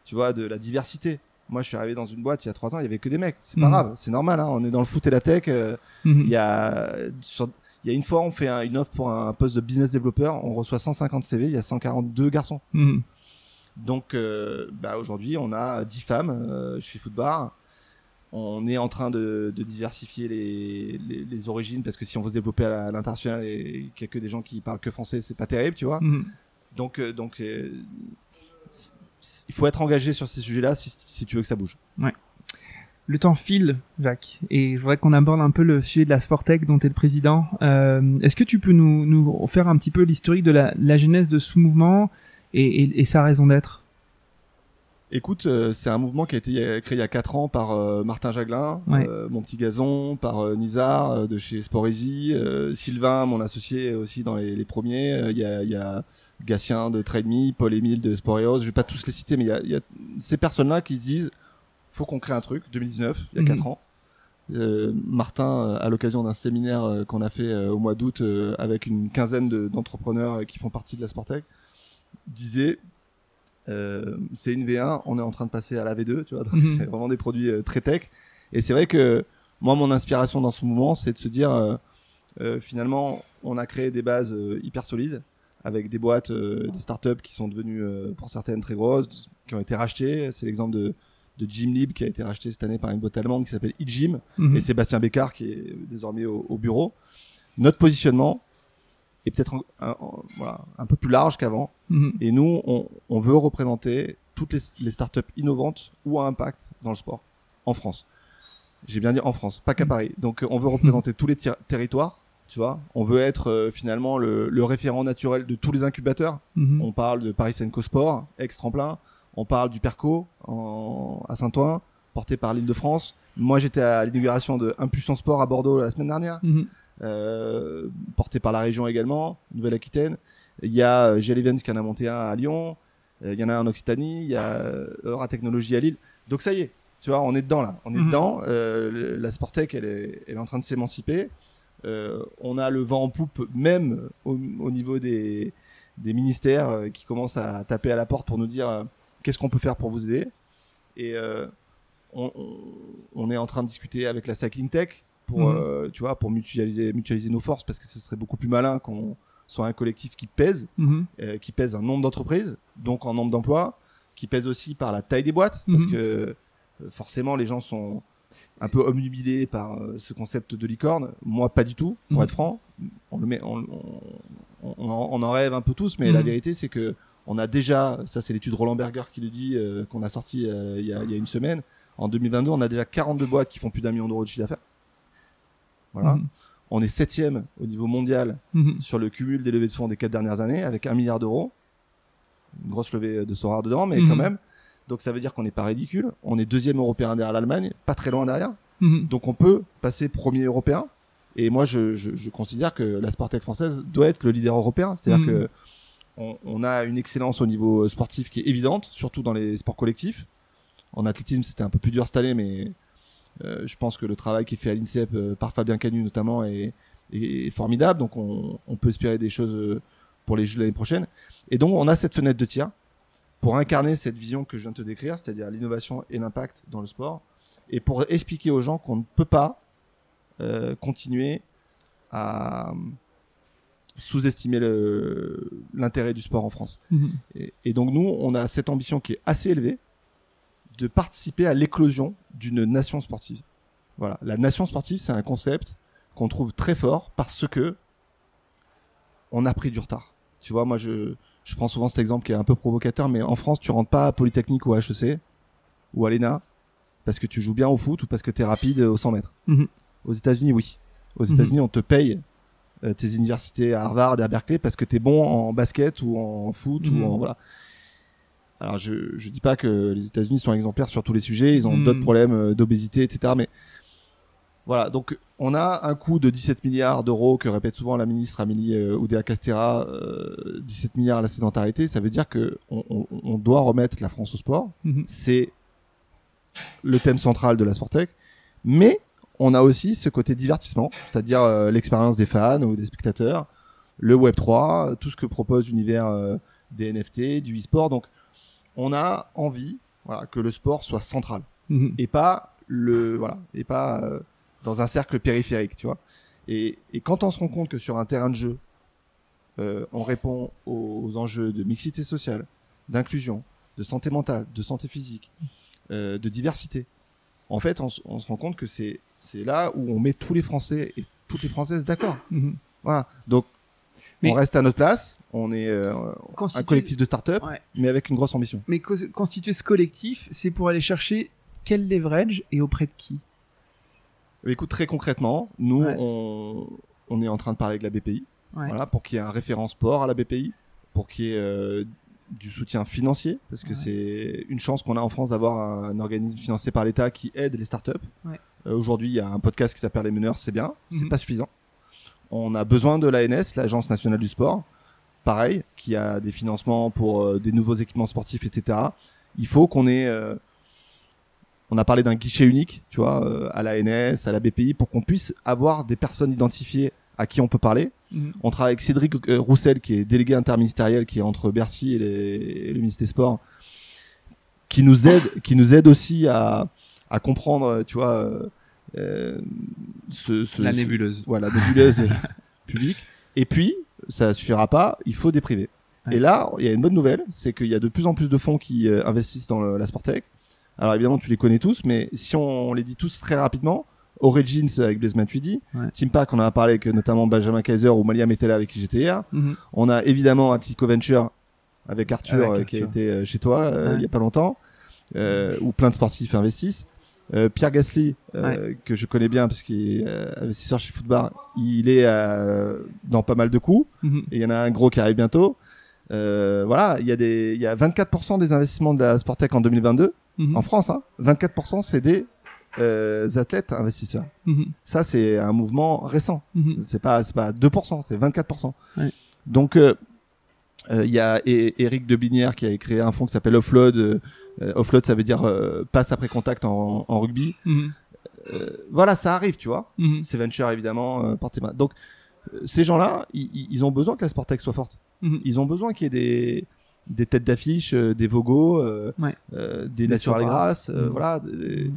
tu vois, de la diversité. Moi, je suis arrivé dans une boîte il y a trois ans, il y avait que des mecs. C'est pas Mhm. grave, c'est normal. Hein, on est dans le foot et la tech. euh, il y a sur- il y a une fois, on fait un- une offre pour un poste de business développeur, on reçoit 150 CV, il y a 142 garçons. Mhm. Donc, euh, bah, aujourd'hui, on a 10 femmes euh, chez Footbar. on est en train de, de diversifier les, les, les, origines parce que si on veut se développer à l'international et qu'il n'y a que des gens qui parlent que français, c'est pas terrible, tu vois. Mhm. Donc, euh, donc il faut être engagé sur ces sujets-là si, si tu veux que ça bouge. Le temps file, Jacques, et je voudrais qu'on aborde un peu le sujet de la Sportec dont tu es le président. Euh, Est-ce que tu peux nous, nous faire un petit peu l'historique de la, la genèse de ce mouvement et, et- et sa raison d'être? Écoute, euh, c'est un mouvement qui a été euh, créé il y a 4 ans par euh, Martin Jaglin, Ouais. euh, mon petit gazon, par euh, Nizar de chez euh, Sylvain, mon associé aussi dans les, les premiers. Il y, a, il y a Gatien de Trade Me, Paul Émile de Sport Heroes. Je vais pas tous les citer, mais il y a, y a ces personnes-là qui se disent faut qu'on crée un truc. 2019, il y a Mhm. 4 ans. Euh, Martin, euh, à l'occasion d'un séminaire euh, qu'on a fait au mois d'août avec une quinzaine de- d'entrepreneurs qui font partie de la Sportec, disait c'est une V1, on est en train de passer à la V2, tu vois, Mhm. c'est vraiment des produits très tech. Et c'est vrai que moi, mon inspiration dans ce mouvement, c'est de se dire, finalement, on a créé des bases hyper solides avec des boîtes, euh, des startups qui sont devenues, euh, pour certaines, très grosses, qui ont été rachetées. C'est l'exemple de, de Gymlib qui a été racheté cette année par une boîte allemande qui s'appelle eGym Mhm. et Sébastien Bécard qui est désormais au, au bureau. Notre positionnement est peut-être un, voilà, un peu plus large qu'avant. Mhm. Et nous, on, on veut représenter toutes les, les startups innovantes ou à impact dans le sport en France. J'ai bien dit en France, pas qu'à Mhm. Paris. Donc, on veut représenter tous les ter- territoires. Tu vois, on veut être euh, finalement le, le référent naturel de tous les incubateurs. Mhm. On parle de Paris Senco Sport, ex-tremplin. On parle du Perco en, à Saint-Ouen, porté par l'Île-de-France. Moi, j'étais à l'inauguration de Impulsion Sport à Bordeaux la semaine dernière, Mhm. euh, porté par la région également, Nouvelle-Aquitaine. Il y a euh, GL Events qui en a monté un à Lyon. Euh, Il y en a un en Occitanie. Il y a Eura Technologie à Lille. Donc ça y est, tu vois, on est dedans là. On est Mhm. dedans. Euh, la Sportec, elle est, elle est en train de s'émanciper. On a le vent en poupe, même au, au niveau des, des ministères qui commencent à taper à la porte pour nous dire qu'est-ce qu'on peut faire pour vous aider. Et euh, on, est en train de discuter avec la Cycling Tech pour, Mhm. euh, tu vois, pour mutualiser, mutualiser nos forces parce que ce serait beaucoup plus malin qu'on soit un collectif qui pèse, Mhm. euh, qui pèse un nombre d'entreprises, donc en nombre d'emplois, qui pèse aussi par la taille des boîtes parce Mhm. que forcément les gens sont un peu omnubilés par euh, ce concept de licorne. Moi, pas du tout, pour être franc. On le met, on, on, on en, rêve un peu tous, mais la vérité, c'est que on a déjà, ça c'est l'étude Roland Berger qui le dit, euh, qu'on a sorti euh, il y, a, il y a une semaine. En 2022, on a déjà 42 boîtes qui font plus d'un million d'euros de chiffre d'affaires. Voilà. Mhm. On est septième au niveau mondial Mhm. sur le cumul des levées de fonds des quatre dernières années, avec un milliard d'euros. Une grosse levée de Sora dedans, mais Mhm. quand même. Donc ça veut dire qu'on n'est pas ridicule. On est deuxième européen derrière l'Allemagne, pas très loin derrière. Mhm. Donc on peut passer premier européen. Et moi, je, je, je considère que la Sportec française doit être le leader européen. C'est-à-dire Mhm. que on, a une excellence au niveau sportif qui est évidente, surtout dans les sports collectifs. En athlétisme, c'était un peu plus dur cette année, mais euh, je pense que le travail qui est fait à l'INSEP euh, par Fabien Canu notamment est, formidable. Donc on, peut espérer des choses euh, pour les Jeux de l'année prochaine. Et donc on a cette fenêtre de tir pour incarner cette vision que je viens de te décrire, c'est-à-dire l'innovation et l'impact dans le sport, et pour expliquer aux gens qu'on ne peut pas euh, continuer à euh, sous-estimer l'intérêt du sport en France. Mhm. Et, et donc nous, on a cette ambition qui est assez élevée de participer à l'éclosion d'une nation sportive. Voilà, la nation sportive, c'est un concept qu'on trouve très fort parce que on a pris du retard. Tu vois, moi je, je prends souvent cet exemple qui est un peu provocateur, mais en France, tu rentres pas à Polytechnique ou à HEC ou à l'ENA parce que tu joues bien au foot ou parce que tu es rapide au 100 mètres. Mhm. Aux États-Unis, oui. Aux Mhm. États-Unis, on te paye tes universités à Harvard et à Berkeley parce que tu es bon en basket ou en foot Mhm. ou en voilà. Alors je je dis pas que les États-Unis sont exemplaires sur tous les sujets, ils ont Mhm. d'autres problèmes euh, d'obésité, etc. Mais voilà, donc on a un coût de 17 milliards d'euros que répète souvent la ministre Amélie euh, Oudéa-Castéra, euh, 17 milliards à la sédentarité. Ça veut dire que on, on- on doit remettre la France au sport. Mhm. C'est le thème central de la Sportec, mais on a aussi ce côté divertissement, c'est-à-dire euh, l'expérience des fans ou des spectateurs, le Web 3, tout ce que propose l'univers euh, des NFT, du e-sport. Donc, on a envie, voilà, que le sport soit central Mhm. et pas le voilà et pas euh, dans un cercle périphérique, tu vois. Et, et quand on se rend compte que sur un terrain de jeu, on répond aux, aux enjeux de mixité sociale, d'inclusion, de santé mentale, de santé physique, de diversité, en fait, on se rend compte que c'est c'est là où on met tous les Français et toutes les Françaises d'accord. Mhm. Voilà. Donc, Mais- on reste à notre place. On est euh, un collectif de start-up, Ouais. mais avec une grosse ambition. Mais constituer ce collectif, c'est pour aller chercher quel leverage et auprès de qui? Écoute, très concrètement, nous, Ouais. on, on est en train de parler avec la BPI, Ouais. voilà, pour qu'il y ait un référent sport à la BPI, pour qu'il y ait euh, du soutien financier, parce que c'est une chance qu'on a en France d'avoir un, organisme financé par l'État qui aide les startups. Euh, Aujourd'hui, il y a un podcast qui s'appelle Les Meneurs, c'est bien, c'est Mhm. pas suffisant. On a besoin de l'ANS, l'Agence nationale du sport, pareil, qui a des financements pour euh, des nouveaux équipements sportifs, etc. Il faut qu'on ait euh, on a parlé d'un guichet unique, tu vois, euh, à l'ANS, à la BPI, pour qu'on puisse avoir des personnes identifiées à qui on peut parler. Mhm. On travaille avec Cédric Roussel, qui est délégué interministériel, qui est entre Bercy et, les- et le ministère des Sports, qui nous aide, qui nous aide aussi à, à comprendre, tu vois, ce, ce- La ce- nébuleuse. voilà, nébuleuse <laughs> publique. Et puis, ça suffira pas, il faut des privés. Ouais. Et là, il y a une bonne nouvelle, c'est qu'il y a de plus en plus de fonds qui euh, investissent dans le- la Sportec. Alors évidemment, tu les connais tous, mais si on, les dit tous très rapidement, Origins avec Blaise Matuidi, Ouais. Team Pack, on en a parlé avec euh, notamment Benjamin Kaiser ou Malia Metella avec qui j'étais hier. Mhm. On a évidemment Atlico Venture avec Arthur Avec euh, qui a été euh, chez toi euh, il y a pas longtemps, euh, où plein de sportifs investissent. Euh, Pierre Gasly, euh, que je connais bien parce qu'il est euh, investisseur chez Footbar, il est dans pas mal de coups Mhm. et il y en a un gros qui arrive bientôt. Voilà, il y a des, il y a 24% des investissements de la Sportec en 2022 Mhm. en France. Hein, 24% c'est des athlètes investisseurs. Mhm. Ça c'est un mouvement récent. C'est pas, c'est pas 2%, c'est 24%. Ouais. Donc, il y a E- Eric de Binière qui a créé un fonds qui s'appelle Offload. Euh, euh, offload, ça veut dire euh, passe après contact en, en rugby. Mhm. Euh, voilà, ça arrive, tu vois. Mhm. C'est Venture, évidemment, euh, portez main. Donc, euh, ces gens-là, ils, ont besoin que la Sportec soit forte. Mhm. Ils ont besoin qu'il y ait des, des têtes d'affiche, euh, des Vogos, euh, Ouais. euh, des, Des Natural. Grass, euh, Mhm. voilà. des-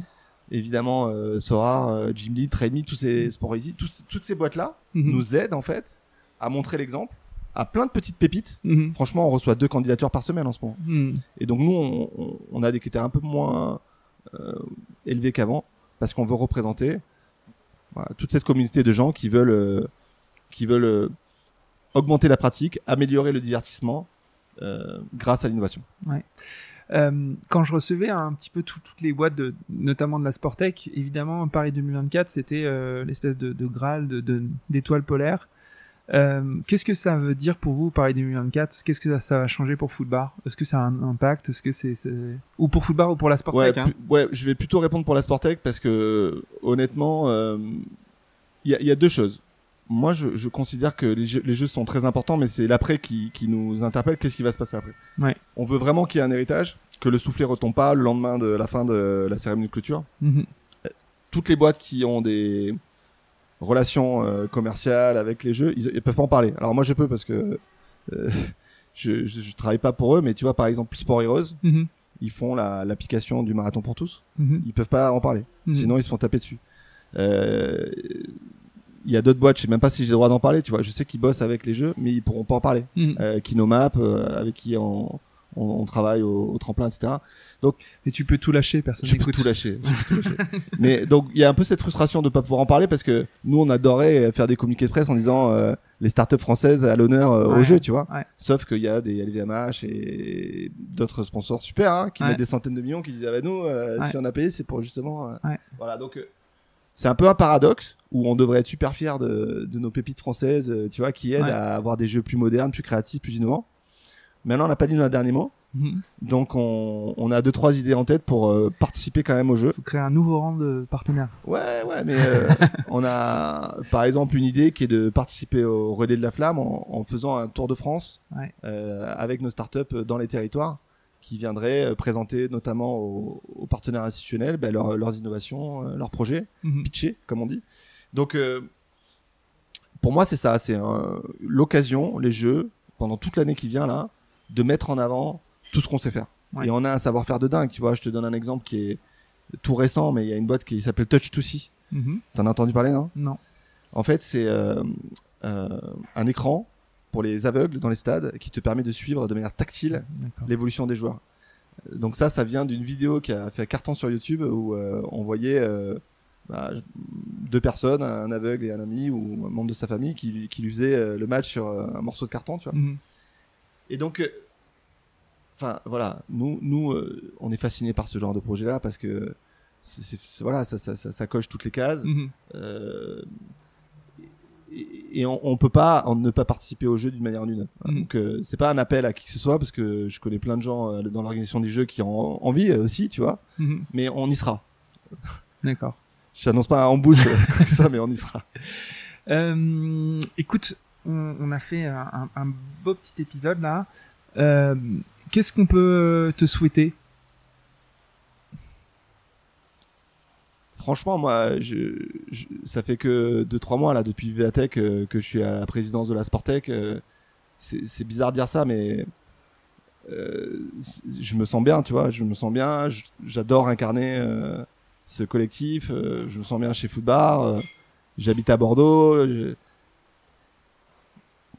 évidemment, euh, Sora, euh, Jim Lee, Trainme, tous ces Sport Easy, tous- toutes ces boîtes-là nous aident en fait à montrer l'exemple à plein de petites pépites. Mhm. Franchement, on reçoit deux candidatures par semaine en ce moment. Mhm. Et donc nous, on, a des critères un peu moins euh, élevés qu'avant parce qu'on veut représenter voilà, toute cette communauté de gens qui veulent, euh, qui veulent euh, augmenter la pratique, améliorer le divertissement grâce à l'innovation. Euh, quand je recevais un petit peu tout- toutes les boîtes, de, notamment de la Sportec, évidemment, Paris 2024, c'était euh, l'espèce de, de Graal, de- de- d'étoile polaire. Euh, Qu'est-ce que ça veut dire pour vous, Paris 2024 Qu'est-ce que ça, ça va changer pour Footbar Est-ce que ça a un impact? Est-ce que c'est ou pour Footbar ou pour la Ouais, Sportec hein? pu- ouais, je vais plutôt répondre pour la Sportec parce que honnêtement, euh, il y, a, il y a deux choses. Moi, je, je considère que les jeux, les jeux sont très importants, mais c'est l'après qui, qui nous interpelle. Qu'est-ce qui va se passer après? Ouais. On veut vraiment qu'il y ait un héritage, que le soufflet retombe pas le lendemain de la fin de la cérémonie de clôture. Mhm. Toutes les boîtes qui ont des relations euh, commerciales avec les jeux, ils, ils peuvent pas en parler. Alors moi, je peux parce que euh, <laughs> je, je, je travaille pas pour eux, mais tu vois, par exemple, Sport Heroes, Mhm. ils font la- l'application du marathon pour tous Mhm. ils peuvent pas en parler. Mhm. Sinon, ils se font taper dessus. Euh, Il y a d'autres boîtes, je sais même pas si j'ai le droit d'en parler, tu vois. Je sais qu'ils bossent avec les jeux, mais ils pourront pas en parler. Mhm. Kinomap, avec qui on, on, on travaille au, au tremplin, etc. Et tu peux tout lâcher, personne Je peux tout lâcher. je peux tout lâcher. <laughs> mais donc, il y a un peu cette frustration de pas pouvoir en parler parce que nous, on adorait faire des communiqués de presse en disant euh, les startups françaises à l'honneur euh, au jeu, tu vois. Ouais. Sauf qu'il y a des LVMH et d'autres sponsors super hein, qui Ouais. mettent des centaines de millions qui disent ah bah nous euh, si on a payé c'est pour justement voilà donc c'est un peu un paradoxe où on devrait être super fier de, de nos pépites françaises tu vois qui aident Ouais. à avoir des jeux plus modernes plus créatifs plus innovants maintenant on n'a pas dit notre dernier mot Mhm. donc on, on a deux trois idées en tête pour euh, participer quand même au jeu faut créer un nouveau rang de partenaires. Ouais, ouais, mais euh, <laughs> on a par exemple une idée qui est de participer au relais de la flamme en, en faisant un tour de France Ouais. euh, avec nos startups dans les territoires qui viendraient présenter notamment aux, aux partenaires institutionnels ben, leurs- leurs innovations, leurs projets, Mhm. pitcher comme on dit. Donc pour moi c'est ça, c'est l'occasion, les jeux pendant toute l'année qui vient là, de mettre en avant tout ce qu'on sait faire. Ouais. Et on a un savoir-faire de dingue, tu vois. Je te donne un exemple qui est tout récent, mais il y a une boîte qui s'appelle Touch 2 See. Mhm. T'en as entendu parler, non? Non. En fait, c'est euh, euh, un écran pour les aveugles dans les stades qui te permet de suivre de manière tactile l'évolution des joueurs. Donc ça, ça vient d'une vidéo qui a fait carton sur YouTube où euh, on voyait bah, deux personnes, un aveugle et un ami ou un membre de sa famille qui, qui lui faisait le match sur un morceau de carton, tu vois. Mhm. Et donc, euh, enfin voilà, nous, nous, euh, on est fascinés par ce genre de projet-là parce que c'est, c'est- c'est- voilà, ça, ça, ça, ça coche toutes les cases. Mhm. Euh, et, et on, on peut pas on ne pas participer au jeu d'une manière ou d'une. Voilà. Mhm. Donc euh, c'est pas un appel à qui que ce soit parce que je connais plein de gens dans l'organisation des jeux qui ont envie aussi, tu vois. Mhm. Mais on y sera. D'accord. Je n'annonce pas en bouche <laughs> soit, mais on y sera. Écoute, on, a fait un, beau petit épisode là. Euh, Qu'est-ce qu'on peut te souhaiter? Franchement, moi, ça fait que 2-3 mois là depuis Vivatech euh, que je suis à la présidence de la Sportec. euh, c'est bizarre de dire ça, mais je me sens bien, tu vois. Je me sens bien. J'adore incarner ce collectif. je me sens bien chez Footbar. J'habite à Bordeaux.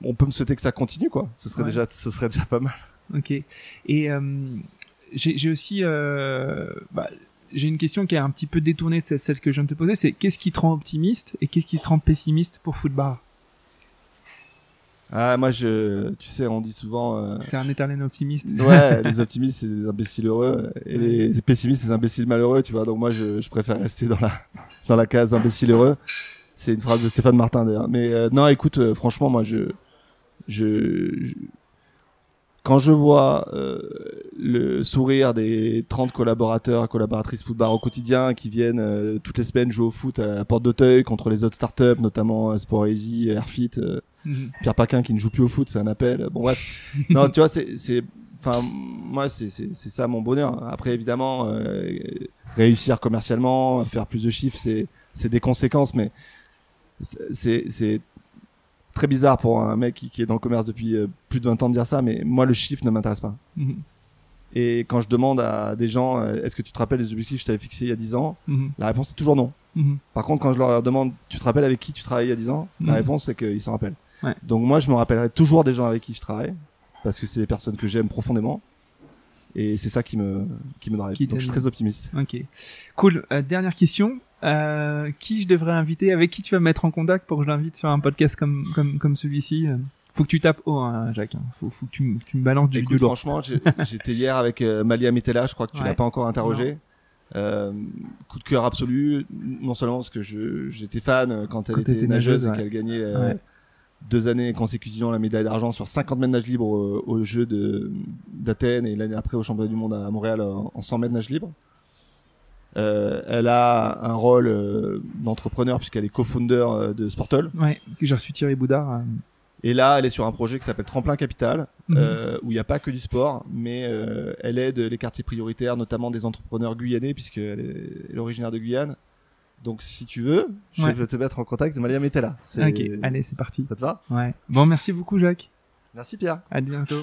On peut me souhaiter que ça continue, quoi. Ce serait Ouais. déjà, ce serait déjà pas mal. Ok. Et euh, j'ai aussi, euh, bah, j'ai une question qui est un petit peu détournée de celle, que je viens de te poser. C'est qu'est-ce qui te rend optimiste et qu'est-ce qui te rend pessimiste pour Footbar Ah, moi, je, tu sais, on dit souvent. euh, T'es un éternel optimiste. <laughs> Ouais, les optimistes, c'est des imbéciles heureux, et les pessimistes, c'est des imbéciles malheureux, tu vois. Donc moi, je, je préfère rester dans la, dans la case imbécile heureux. C'est une phrase de Stéphane Martin, d'ailleurs. Mais euh, non, écoute, euh, franchement, moi, je, je, je- quand je vois euh, le sourire des 30 collaborateurs, collaboratrices football au quotidien qui viennent euh, toutes les semaines jouer au foot à la porte d'Auteuil contre les autres startups, notamment euh, Sport Easy, Airfit, euh, Mhm. Pierre Paquin qui ne joue plus au foot, c'est un appel. Bon bref. <laughs> non, tu vois, c'est, enfin, moi, c'est, ça mon bonheur. Après, évidemment, réussir commercialement, faire plus de chiffres, c'est, des conséquences, mais c'est très bizarre pour un mec qui, qui est dans le commerce depuis euh, plus de 20 ans de dire ça, mais moi, le chiffre ne m'intéresse pas. Mhm. Et quand je demande à des gens, euh, est-ce que tu te rappelles des objectifs que je t'avais fixés il y a 10 ans Mhm. La réponse est toujours non. Mhm. Par contre, quand je leur demande, tu te rappelles avec qui tu travaillais il y a 10 ans La réponse, c'est qu'ils s'en rappellent. Ouais. Donc moi, je me rappellerai toujours des gens avec qui je travaille, parce que c'est des personnes que j'aime profondément. Et c'est ça qui me, qui me drive. Qui Donc je suis très optimiste. Ok. Cool. Euh, dernière question. Euh, qui je devrais inviter? Avec qui tu vas me mettre en contact pour que je l'invite sur un podcast comme comme comme celui-ci? Euh, Faut que tu tapes haut, hein, Jacques. hein. Faut, faut que tu, me- tu balances du, du Écoute, lourd. franchement, j'étais hier avec euh, Malia Metella, je crois que tu Ouais. l'as pas encore interrogé. Euh, coup de cœur absolu, non seulement parce que j'étais fan quand elle Quand était nageuse, et qu'elle gagnait euh, Ouais. deux années consécutivement la médaille d'argent sur 50 mètres nage libre au, au jeu de d'Athènes et l'année après au championnat du monde à Montréal en, en 100 mètres nage libre. Euh, elle a un rôle euh, d'entrepreneur puisqu'elle est co-founder euh, de Sportle. Ouais. que J'ai reçu Thierry Boudard. Et là, elle est sur un projet qui s'appelle Tremplin Capital, Mhm. où il n'y a pas que du sport, mais elle aide les quartiers prioritaires, notamment des entrepreneurs guyanais, puisqu'elle est, elle est originaire de Guyane. Donc, si tu veux, je Ouais. peux te mettre en contact Malia Metella. C'est- Ok. Allez, c'est parti. Ça te va? Ouais. Bon, merci beaucoup, Jacques. Merci Pierre. À bientôt.